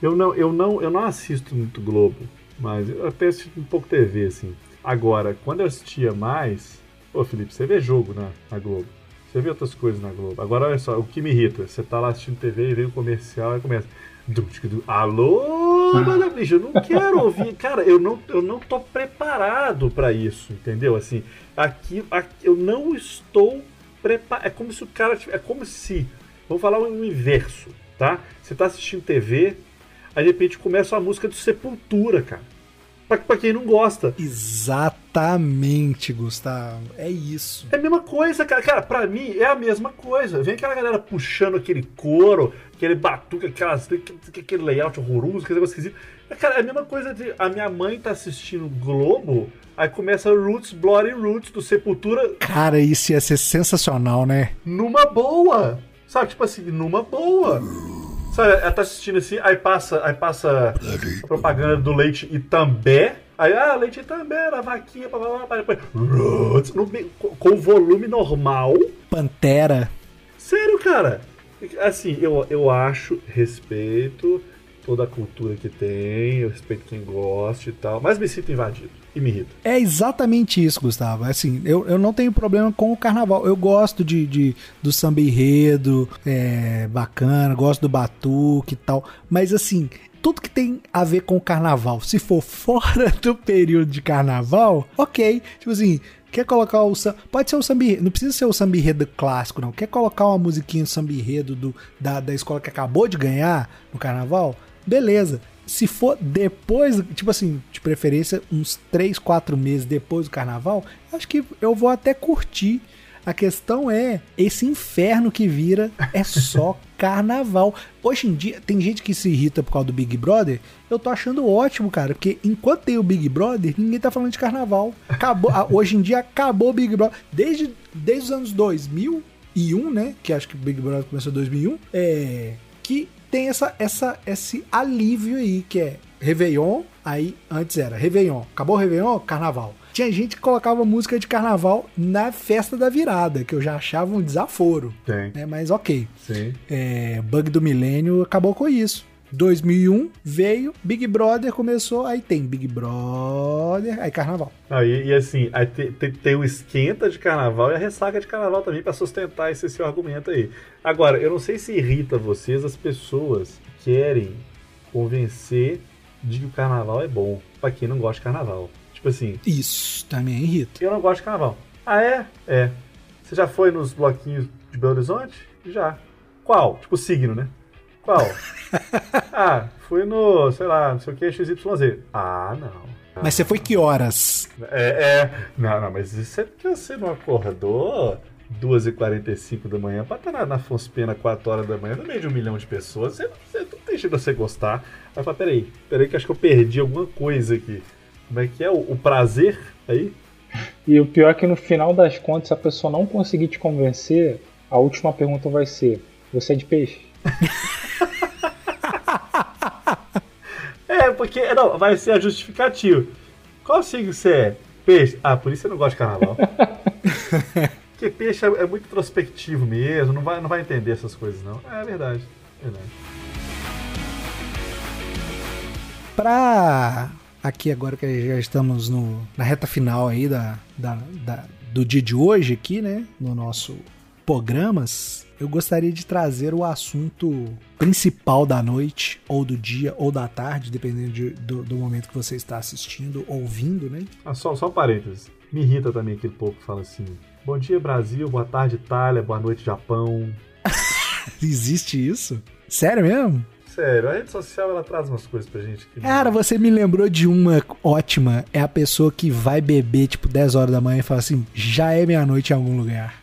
Speaker 2: Eu não, eu não, eu não assisto muito Globo, mas eu até assisto um pouco TV, assim. Agora, quando eu assistia mais. Ô, Felipe, você vê jogo na, na Globo. Você vê outras coisas na Globo. Agora, olha só, o que me irrita, você tá lá assistindo TV e vem o comercial e começa. Alô, bicho, eu não quero ouvir. Cara, eu não, eu não tô preparado para isso, entendeu? Assim, aqui, aqui eu não estou preparado. É como se o cara. É como se. Vou falar o inverso, tá? Você tá assistindo TV, aí de repente começa a música do Sepultura, cara pra, pra quem não gosta.
Speaker 1: Exatamente, Gustavo. É isso.
Speaker 2: É a mesma coisa, cara. Cara, pra mim é a mesma coisa. Vem aquela galera puxando aquele couro, aquele batuque, aquelas, aquele layout horroroso, aquele negócio esquisito. Cara, é a mesma coisa de a minha mãe tá assistindo Globo, aí começa Roots, Bloody Roots do Sepultura.
Speaker 1: Cara, isso ia ser sensacional, né?
Speaker 2: Numa boa. Sabe, tipo assim, numa boa. Sabe, ela tá assistindo assim, aí passa, aí passa a propaganda do leite Itambé. Aí, ah, leite Itambé, da vaquinha, blá, blá, blá, depois, no, com volume normal.
Speaker 1: Pantera.
Speaker 2: Sério, cara. Assim, eu, eu acho, respeito toda a cultura que tem, eu respeito quem gosta e tal, mas me sinto invadido me irrita.
Speaker 1: É exatamente isso, Gustavo. Assim, eu, eu não tenho problema com o carnaval. Eu gosto de, de do samba enredo, é, bacana, gosto do batuque e tal. Mas assim, tudo que tem a ver com o carnaval, se for fora do período de carnaval, ok. Tipo assim, quer colocar o pode ser o samba não precisa ser o samba enredo clássico não quer colocar uma musiquinha samba enredo do, da, da escola que acabou de ganhar no carnaval beleza se for depois, tipo assim, de preferência uns 3, 4 meses depois do carnaval, acho que eu vou até curtir. A questão é, esse inferno que vira é só carnaval. Hoje em dia, tem gente que se irrita por causa do Big Brother. Eu tô achando ótimo, cara, porque enquanto tem o Big Brother, ninguém tá falando de carnaval. Acabou, hoje em dia acabou o Big Brother. Desde, desde os anos 2001, né? Que acho que o Big Brother começou em 2001. É. Que tem essa, essa, esse alívio aí, que é Réveillon, aí antes era Réveillon, acabou o Réveillon, Carnaval. Tinha gente que colocava música de carnaval na festa da virada, que eu já achava um desaforo.
Speaker 2: Tem.
Speaker 1: Né? Mas ok.
Speaker 2: Sim.
Speaker 1: É, Bug do Milênio acabou com isso. 2001 veio, Big Brother começou, aí tem Big Brother, aí Carnaval.
Speaker 2: Ah, e, e, assim, aí tem, tem, tem, o esquenta de Carnaval e a ressaca de Carnaval também para sustentar esse seu argumento aí. Agora, eu não sei se irrita vocês as pessoas que querem convencer de que o Carnaval é bom para quem não gosta de Carnaval. Tipo assim.
Speaker 1: Isso também irrita.
Speaker 2: Eu não gosto de Carnaval. Ah, é? É. Você já foi nos bloquinhos de Belo Horizonte? Já. Qual? Tipo signo, né? Qual? ah, fui no, sei lá, não sei o que, XYZ. Ah, não.
Speaker 1: Mas você foi que horas?
Speaker 2: É, é. Não, não, mas isso é porque você não acordou 2h45 da manhã pra estar na, na Afonso Pena 4 horas da manhã no meio de um milhão de pessoas. Você, você não tem jeito de você gostar. Aí fala, peraí, peraí que acho que eu perdi alguma coisa aqui. Como é que é? O, o prazer aí?
Speaker 3: E o pior é que no final das contas, se a pessoa não conseguir te convencer, a última pergunta vai ser: Você é de peixe?
Speaker 2: é, porque. Não, vai ser a justificativa. Qual signo você é? Peixe. Ah, por isso você não gosta de carnaval. porque peixe é, é, muito introspectivo mesmo, não vai, não vai entender essas coisas, não. É verdade. Verdade.
Speaker 1: Pra. Aqui agora que já estamos no, na reta final aí da, da, da do dia de hoje aqui, né? No nosso programas eu gostaria de trazer o assunto principal da noite, ou do dia, ou da tarde, dependendo de, do, do, momento que você está assistindo, ouvindo, né?
Speaker 2: Ah, só, só um parênteses. Me irrita também aquele povo que fala assim: Bom dia, Brasil, boa tarde, Itália, boa noite, Japão.
Speaker 1: Existe isso? Sério mesmo?
Speaker 2: Sério, a rede social ela traz umas coisas pra gente. Que
Speaker 1: Cara, você me lembrou de uma ótima. É a pessoa que vai beber, tipo, 10 horas da manhã e fala assim: já é meia-noite em algum lugar.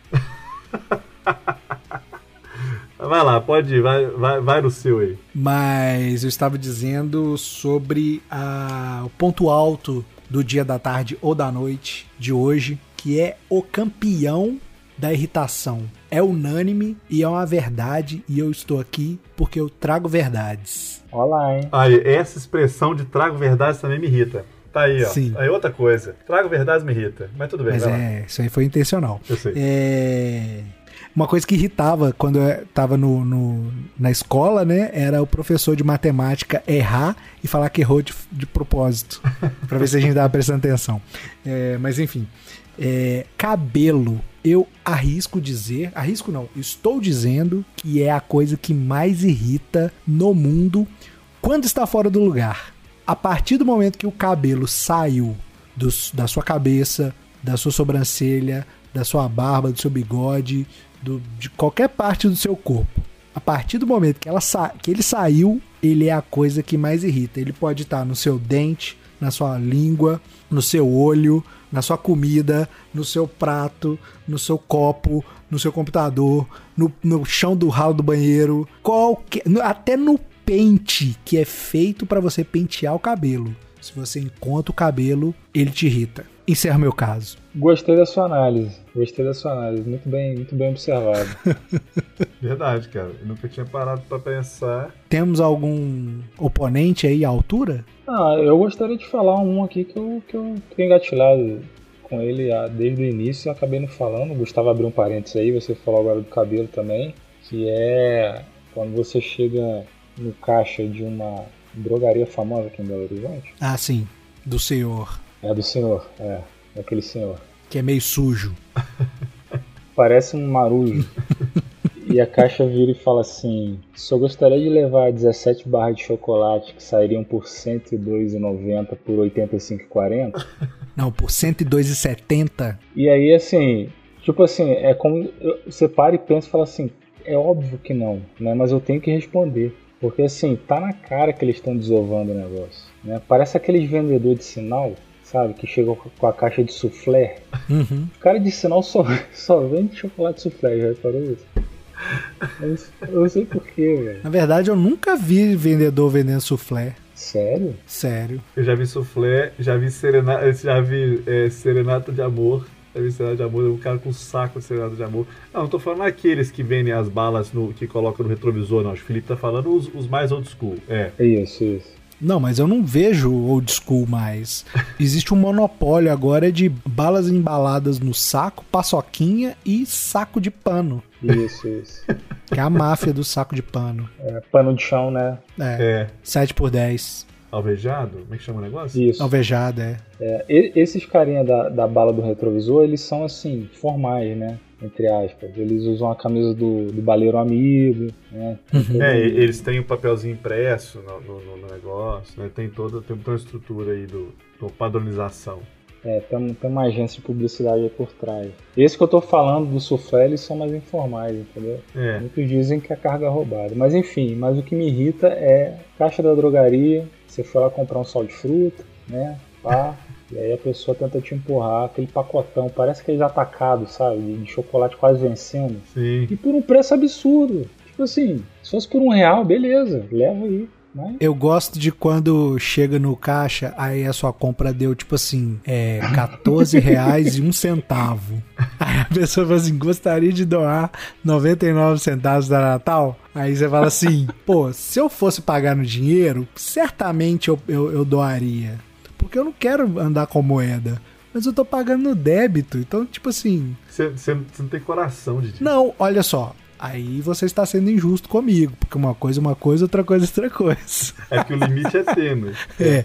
Speaker 2: Vai lá, pode ir, vai, vai, vai no seu aí.
Speaker 1: Mas eu estava dizendo sobre a, o ponto alto do dia da tarde ou da noite de hoje, que é o campeão da irritação. É unânime e é uma verdade, e eu estou aqui porque eu trago verdades.
Speaker 3: Olá, hein?
Speaker 2: Aí, essa expressão de trago verdades também me irrita. Tá aí, ó. Sim. Aí outra coisa. Trago verdades me irrita. Mas tudo bem,
Speaker 1: Mas é, isso aí foi intencional.
Speaker 2: Eu sei.
Speaker 1: É... Uma coisa que irritava quando eu tava no, no, na escola, né? Era o professor de matemática errar e falar que errou de, de propósito. para ver se a gente tava prestando atenção. É, mas enfim. É, cabelo, eu arrisco dizer, arrisco não, estou dizendo que é a coisa que mais irrita no mundo quando está fora do lugar. A partir do momento que o cabelo saiu do, da sua cabeça, da sua sobrancelha, da sua barba, do seu bigode, do, de qualquer parte do seu corpo. A partir do momento que, ela que ele saiu, ele é a coisa que mais irrita. Ele pode estar no seu dente, na sua língua, no seu olho, na sua comida, no seu prato, no seu copo, no seu computador, no, no chão do ralo do banheiro, qualquer, até no pente que é feito para você pentear o cabelo. Se você encontra o cabelo, ele te irrita. Encerra meu caso.
Speaker 3: Gostei da sua análise. Gostei da sua análise. Muito bem, muito bem observado.
Speaker 2: Verdade, cara. Eu nunca tinha parado para pensar.
Speaker 1: Temos algum oponente aí à altura?
Speaker 3: Ah, eu gostaria de falar um aqui que eu, que eu tenho engatilhado com ele desde o início e acabei não falando. O Gustavo abriu um parênteses aí, você falou agora do cabelo também, que é quando você chega no caixa de uma drogaria famosa aqui em Belo Horizonte.
Speaker 1: Ah, sim. Do senhor.
Speaker 3: É do senhor, é. Daquele senhor.
Speaker 1: Que é meio sujo.
Speaker 3: Parece um marujo. e a caixa vira e fala assim: só gostaria de levar 17 barras de chocolate que sairiam por R$ 102,90 por R$ 85,40.
Speaker 1: Não, por R$ 102,70.
Speaker 3: E aí, assim, tipo assim, é como. Você para e pensa e fala assim: é óbvio que não, né? Mas eu tenho que responder. Porque assim, tá na cara que eles estão desovando o negócio. Né? Parece aqueles vendedores de sinal sabe? Que chegam com a caixa de soufflé.
Speaker 1: Uhum.
Speaker 3: O cara de sinal só, só vende chocolate soufflé, já reparou isso? Eu não sei porquê, velho.
Speaker 1: Na verdade, eu nunca vi vendedor vendendo soufflé.
Speaker 3: Sério?
Speaker 1: Sério.
Speaker 2: Eu já vi soufflé, já vi serenata, já vi é, serenata de amor. Já vi serenata de amor, um cara com saco de serenata de amor. Não, não tô falando aqueles que vendem as balas no, que colocam no retrovisor, não. Acho que o Felipe tá falando os, os mais old school. É.
Speaker 3: Isso, isso.
Speaker 1: Não, mas eu não vejo old school mais. Existe um monopólio agora de balas embaladas no saco, paçoquinha e saco de pano.
Speaker 3: Isso, isso.
Speaker 1: Que é a máfia do saco de pano.
Speaker 3: É, pano de chão, né?
Speaker 1: É. é. 7 por 10.
Speaker 2: Alvejado? Como é que chama o negócio?
Speaker 3: Isso.
Speaker 1: Alvejado, é.
Speaker 3: é esses carinha da, da bala do retrovisor, eles são assim, formais, né? Entre aspas. Eles usam a camisa do, do baleiro amigo, né?
Speaker 2: Uhum. É, eles têm o um papelzinho impresso no, no, no, negócio, né? Tem toda, tem toda a estrutura aí do, do padronização.
Speaker 3: É, tem, tem uma agência de publicidade aí por trás. Esse que eu tô falando do suflé, eles são mais informais, entendeu?
Speaker 2: É.
Speaker 3: Muitos dizem que a carga é roubada. Mas enfim, mas o que me irrita é caixa da drogaria, você foi lá comprar um sal de fruta, né? Pá, e aí a pessoa tenta te empurrar aquele pacotão, parece aqueles atacados, sabe? De chocolate quase vencendo.
Speaker 2: Sim.
Speaker 3: E por um preço absurdo. Tipo assim, se fosse por um real, beleza, leva aí. Né?
Speaker 1: Eu gosto de quando chega no caixa, aí a sua compra deu tipo assim, é 14 reais e um centavo. Aí a pessoa fala assim, gostaria de doar 99 centavos da Natal? Aí você fala assim, pô, se eu fosse pagar no dinheiro, certamente eu, eu, eu doaria porque eu não quero andar com moeda. Mas eu tô pagando no débito, então, tipo assim.
Speaker 2: Você não tem coração de.
Speaker 1: Não, olha só. Aí você está sendo injusto comigo, porque uma coisa é uma coisa, outra coisa é outra coisa.
Speaker 2: É que o limite é tênue.
Speaker 1: É.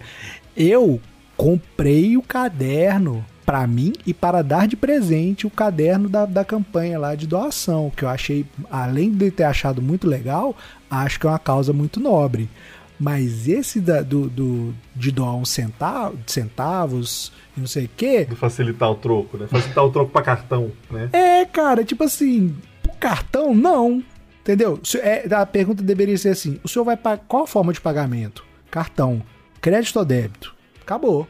Speaker 1: Eu comprei o caderno para mim e para dar de presente o caderno da, da campanha lá de doação, que eu achei, além de ter achado muito legal, acho que é uma causa muito nobre. Mas esse da, do, do, de doar uns centavo, centavos não sei o quê.
Speaker 2: De facilitar o troco, né? Facilitar o troco para cartão, né?
Speaker 1: É, cara, tipo assim, cartão, não. Entendeu? É, a pergunta deveria ser assim: o senhor vai pagar. Qual a forma de pagamento? Cartão. Crédito ou débito? Acabou.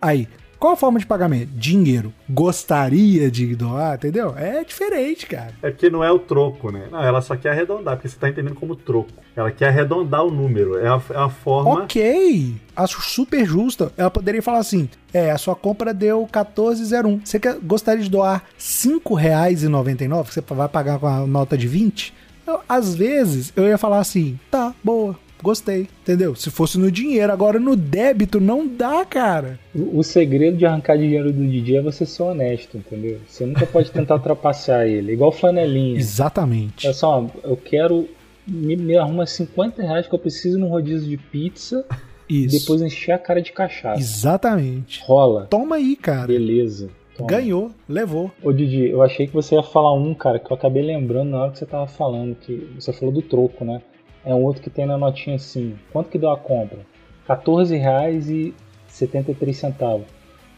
Speaker 1: Aí, qual a forma de pagamento? Dinheiro. Gostaria de doar, entendeu? É diferente, cara.
Speaker 2: É porque não é o troco, né? Não, ela só quer arredondar, porque você tá entendendo como troco. Ela quer arredondar o número. É a, é a forma.
Speaker 1: Ok. Acho super justa. Ela poderia falar assim: é, a sua compra deu 1401. Você quer, gostaria de doar R$ 5,99? Você vai pagar com a nota de 20? Eu, às vezes eu ia falar assim: tá, boa gostei, entendeu? Se fosse no dinheiro, agora no débito não dá, cara.
Speaker 3: O, o segredo de arrancar dinheiro do DJ é você ser honesto, entendeu? Você nunca pode tentar ultrapassar ele, igual flanelinha.
Speaker 1: Exatamente.
Speaker 3: É só, eu quero me, me arruma 50 reais que eu preciso num rodízio de pizza. Isso. Depois encher a cara de cachaça.
Speaker 1: Exatamente.
Speaker 3: Rola.
Speaker 1: Toma aí, cara.
Speaker 3: Beleza.
Speaker 1: Toma. Ganhou, levou.
Speaker 3: Ô Didi, eu achei que você ia falar um, cara, que eu acabei lembrando na hora que você tava falando, que você falou do troco, né? É um outro que tem na notinha assim. Quanto que deu a compra? R$14,73.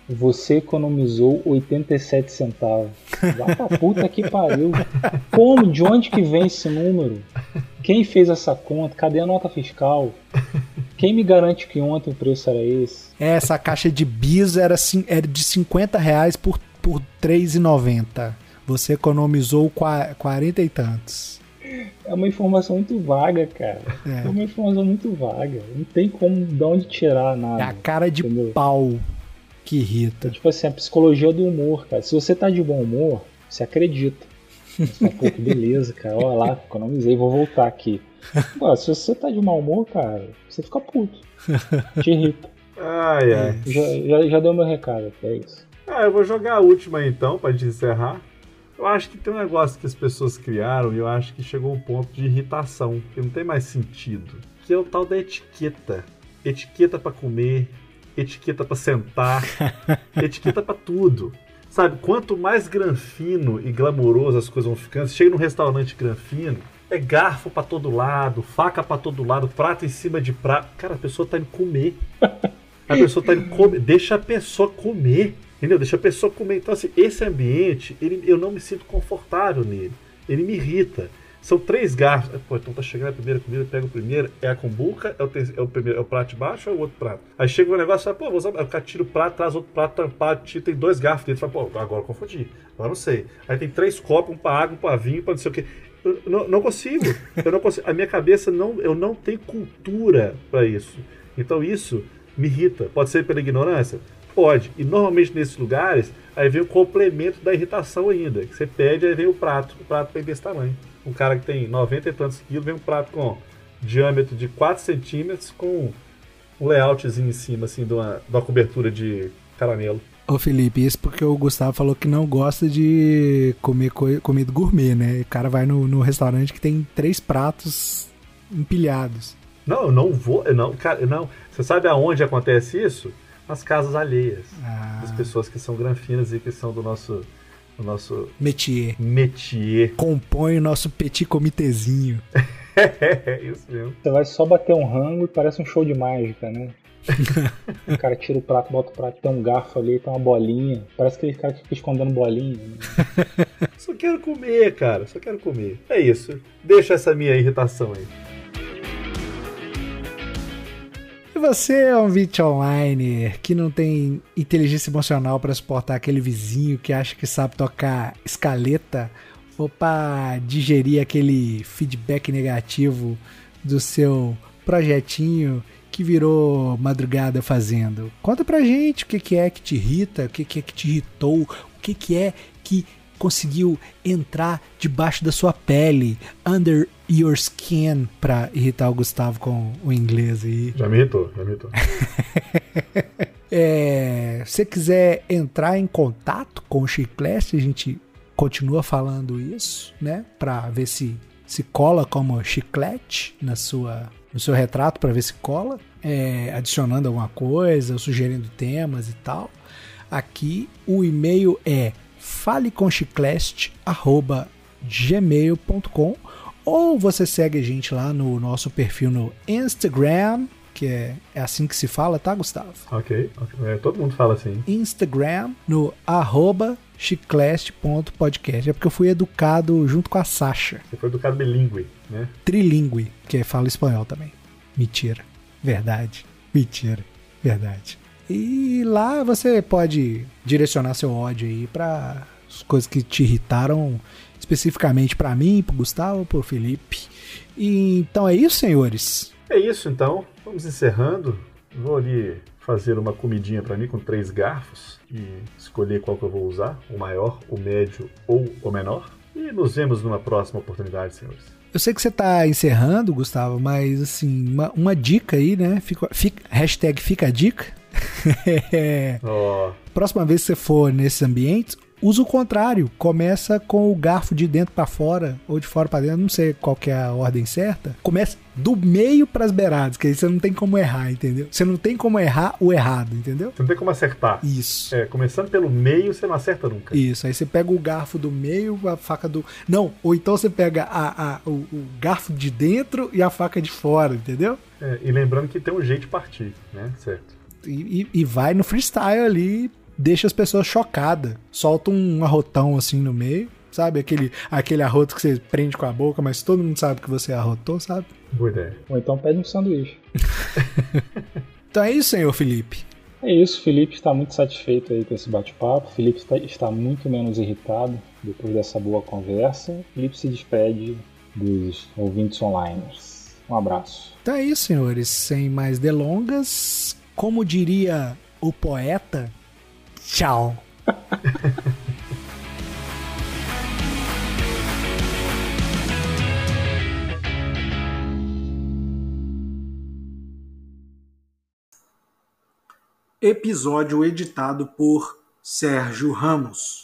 Speaker 3: Você economizou 87 centavos. Vai pra puta que pariu. Como? De onde que vem esse número? Quem fez essa conta? Cadê a nota fiscal? Quem me garante que ontem o preço era esse?
Speaker 1: Essa caixa de bis era, era de 50 reais por, por 3,90. Você economizou 40 e tantos.
Speaker 3: É uma informação muito vaga, cara. É, é uma informação muito vaga. Não tem como de onde tirar nada. É
Speaker 1: a cara de entendeu? pau que irrita.
Speaker 3: É, tipo assim, a psicologia do humor, cara. Se você tá de bom humor, você acredita. Você fala, pô, que beleza, cara. Olha lá, economizei, vou voltar aqui. Pô, se você tá de mau humor, cara, você fica puto. Te irrita.
Speaker 2: Ai, ai.
Speaker 3: Já, já, já deu meu recado, é isso.
Speaker 2: Ah, eu vou jogar a última então, pra gente encerrar. Eu acho que tem um negócio que as pessoas criaram e eu acho que chegou um ponto de irritação, que não tem mais sentido, que é o tal da etiqueta. Etiqueta para comer, etiqueta para sentar, etiqueta para tudo. Sabe, quanto mais granfino e glamouroso as coisas vão ficando, chega num restaurante granfino, é garfo para todo lado, faca para todo lado, prato em cima de prato. Cara, a pessoa tá indo comer. A pessoa tá indo comer. Deixa a pessoa comer. Entendeu? Deixa a pessoa comer. Então, assim, esse ambiente, ele, eu não me sinto confortável nele. Ele me irrita. São três garfos. Pô, então tá chegando a primeira comida, pega o primeiro, é a cumbuca, é o, terceiro, é o, primeiro, é o prato de baixo é o outro prato? Aí chega um negócio, fala, pô, vou usar, o cara tira o prato, traz outro prato tampado, tem dois garfos dentro, fala, pô, agora eu confundi, agora não sei. Aí tem três copos, um pra água, um pra vinho, pra não sei o quê. Eu não, não consigo, eu não consigo. A minha cabeça, não, eu não tenho cultura para isso. Então isso me irrita. Pode ser pela ignorância? Pode. E normalmente nesses lugares, aí vem o complemento da irritação ainda. Que você pede, aí vem o prato. O prato vem desse tamanho. Um cara que tem 90 e tantos quilos, vem um prato com diâmetro de 4 centímetros com um layoutzinho em cima, assim, de uma, de uma cobertura de caramelo.
Speaker 1: Ô Felipe, isso porque o Gustavo falou que não gosta de comer co comida gourmet, né? O cara vai no, no restaurante que tem três pratos empilhados.
Speaker 2: Não, eu não vou. Não, cara, não. Você sabe aonde acontece isso? Nas casas alheias. Ah. Das pessoas que são granfinas e que são do nosso. Do nosso
Speaker 1: métier.
Speaker 2: Métier.
Speaker 1: Compõe o nosso petit comitezinho.
Speaker 2: é, isso mesmo.
Speaker 3: Você vai só bater um rango e parece um show de mágica, né? o cara tira o prato, bota o prato, tem um garfo ali, tem uma bolinha. Parece aquele cara que fica escondendo bolinha. Né?
Speaker 2: só quero comer, cara. Só quero comer. É isso. Deixa essa minha irritação aí.
Speaker 1: E você é um vit online que não tem inteligência emocional para suportar aquele vizinho que acha que sabe tocar escaleta ou para digerir aquele feedback negativo do seu projetinho que virou madrugada fazendo. Conta pra gente o que, é que te irrita, o que, é que te irritou, o que é que conseguiu entrar debaixo da sua pele, under your skin, pra irritar o Gustavo com o inglês aí.
Speaker 2: Já me irritou, já me irritou.
Speaker 1: é, se você quiser entrar em contato com o Chiclete, a gente continua falando isso, né? Pra ver se se cola como chiclete na sua, no seu retrato, para ver se cola, é, adicionando alguma coisa, sugerindo temas e tal. Aqui o e-mail é faleconchicleste@gmail.com ou você segue a gente lá no nosso perfil no Instagram, que é, é assim que se fala, tá, Gustavo?
Speaker 2: Ok, okay. É, todo mundo fala assim.
Speaker 1: Instagram no arroba chicleste.podcast. É porque eu fui educado junto com a Sasha.
Speaker 2: Você foi educado bilíngue, né?
Speaker 1: Trilingue, que fala espanhol também. Mentira. Verdade. Mentira. Verdade. E lá você pode direcionar seu ódio aí para as coisas que te irritaram especificamente para mim, pro Gustavo, pro Felipe. E, então é isso, senhores.
Speaker 2: É isso então. Vamos encerrando. Vou ali fazer uma comidinha para mim com três garfos e escolher qual que eu vou usar, o maior, o médio ou o menor. E nos vemos numa próxima oportunidade, senhores.
Speaker 1: Eu sei que você está encerrando, Gustavo, mas assim, uma, uma dica aí, né? Fica, fica, hashtag fica a dica.
Speaker 2: oh.
Speaker 1: Próxima vez que você for nesses ambientes, usa o contrário. Começa com o garfo de dentro para fora ou de fora para dentro, não sei qual é a ordem certa. Começa do meio para as beiradas, que aí você não tem como errar, entendeu? Você não tem como errar o errado, entendeu?
Speaker 2: Você não tem como acertar.
Speaker 1: Isso.
Speaker 2: É, começando pelo meio, você não acerta nunca.
Speaker 1: Isso. Aí você pega o garfo do meio, a faca do. Não, ou então você pega a, a o, o, garfo de dentro e a faca de fora, entendeu?
Speaker 2: É, e lembrando que tem um jeito de partir, né? Certo.
Speaker 1: E, e, vai no freestyle ali deixa as pessoas chocadas. Solta um arrotão assim no meio, sabe? Aquele, aquele arroto que você prende com a boca, mas todo mundo sabe que você arrotou, sabe?
Speaker 2: Boa ideia.
Speaker 3: Ou então pede um sanduíche.
Speaker 1: então é isso, senhor Felipe.
Speaker 3: É isso, Felipe está muito satisfeito aí com esse bate-papo. Felipe está, está muito menos irritado depois dessa boa conversa. Felipe se despede dos ouvintes online. Um abraço.
Speaker 1: Então é isso, senhores. Sem mais delongas, como diria o poeta, Tchau. Episódio editado por Sérgio Ramos.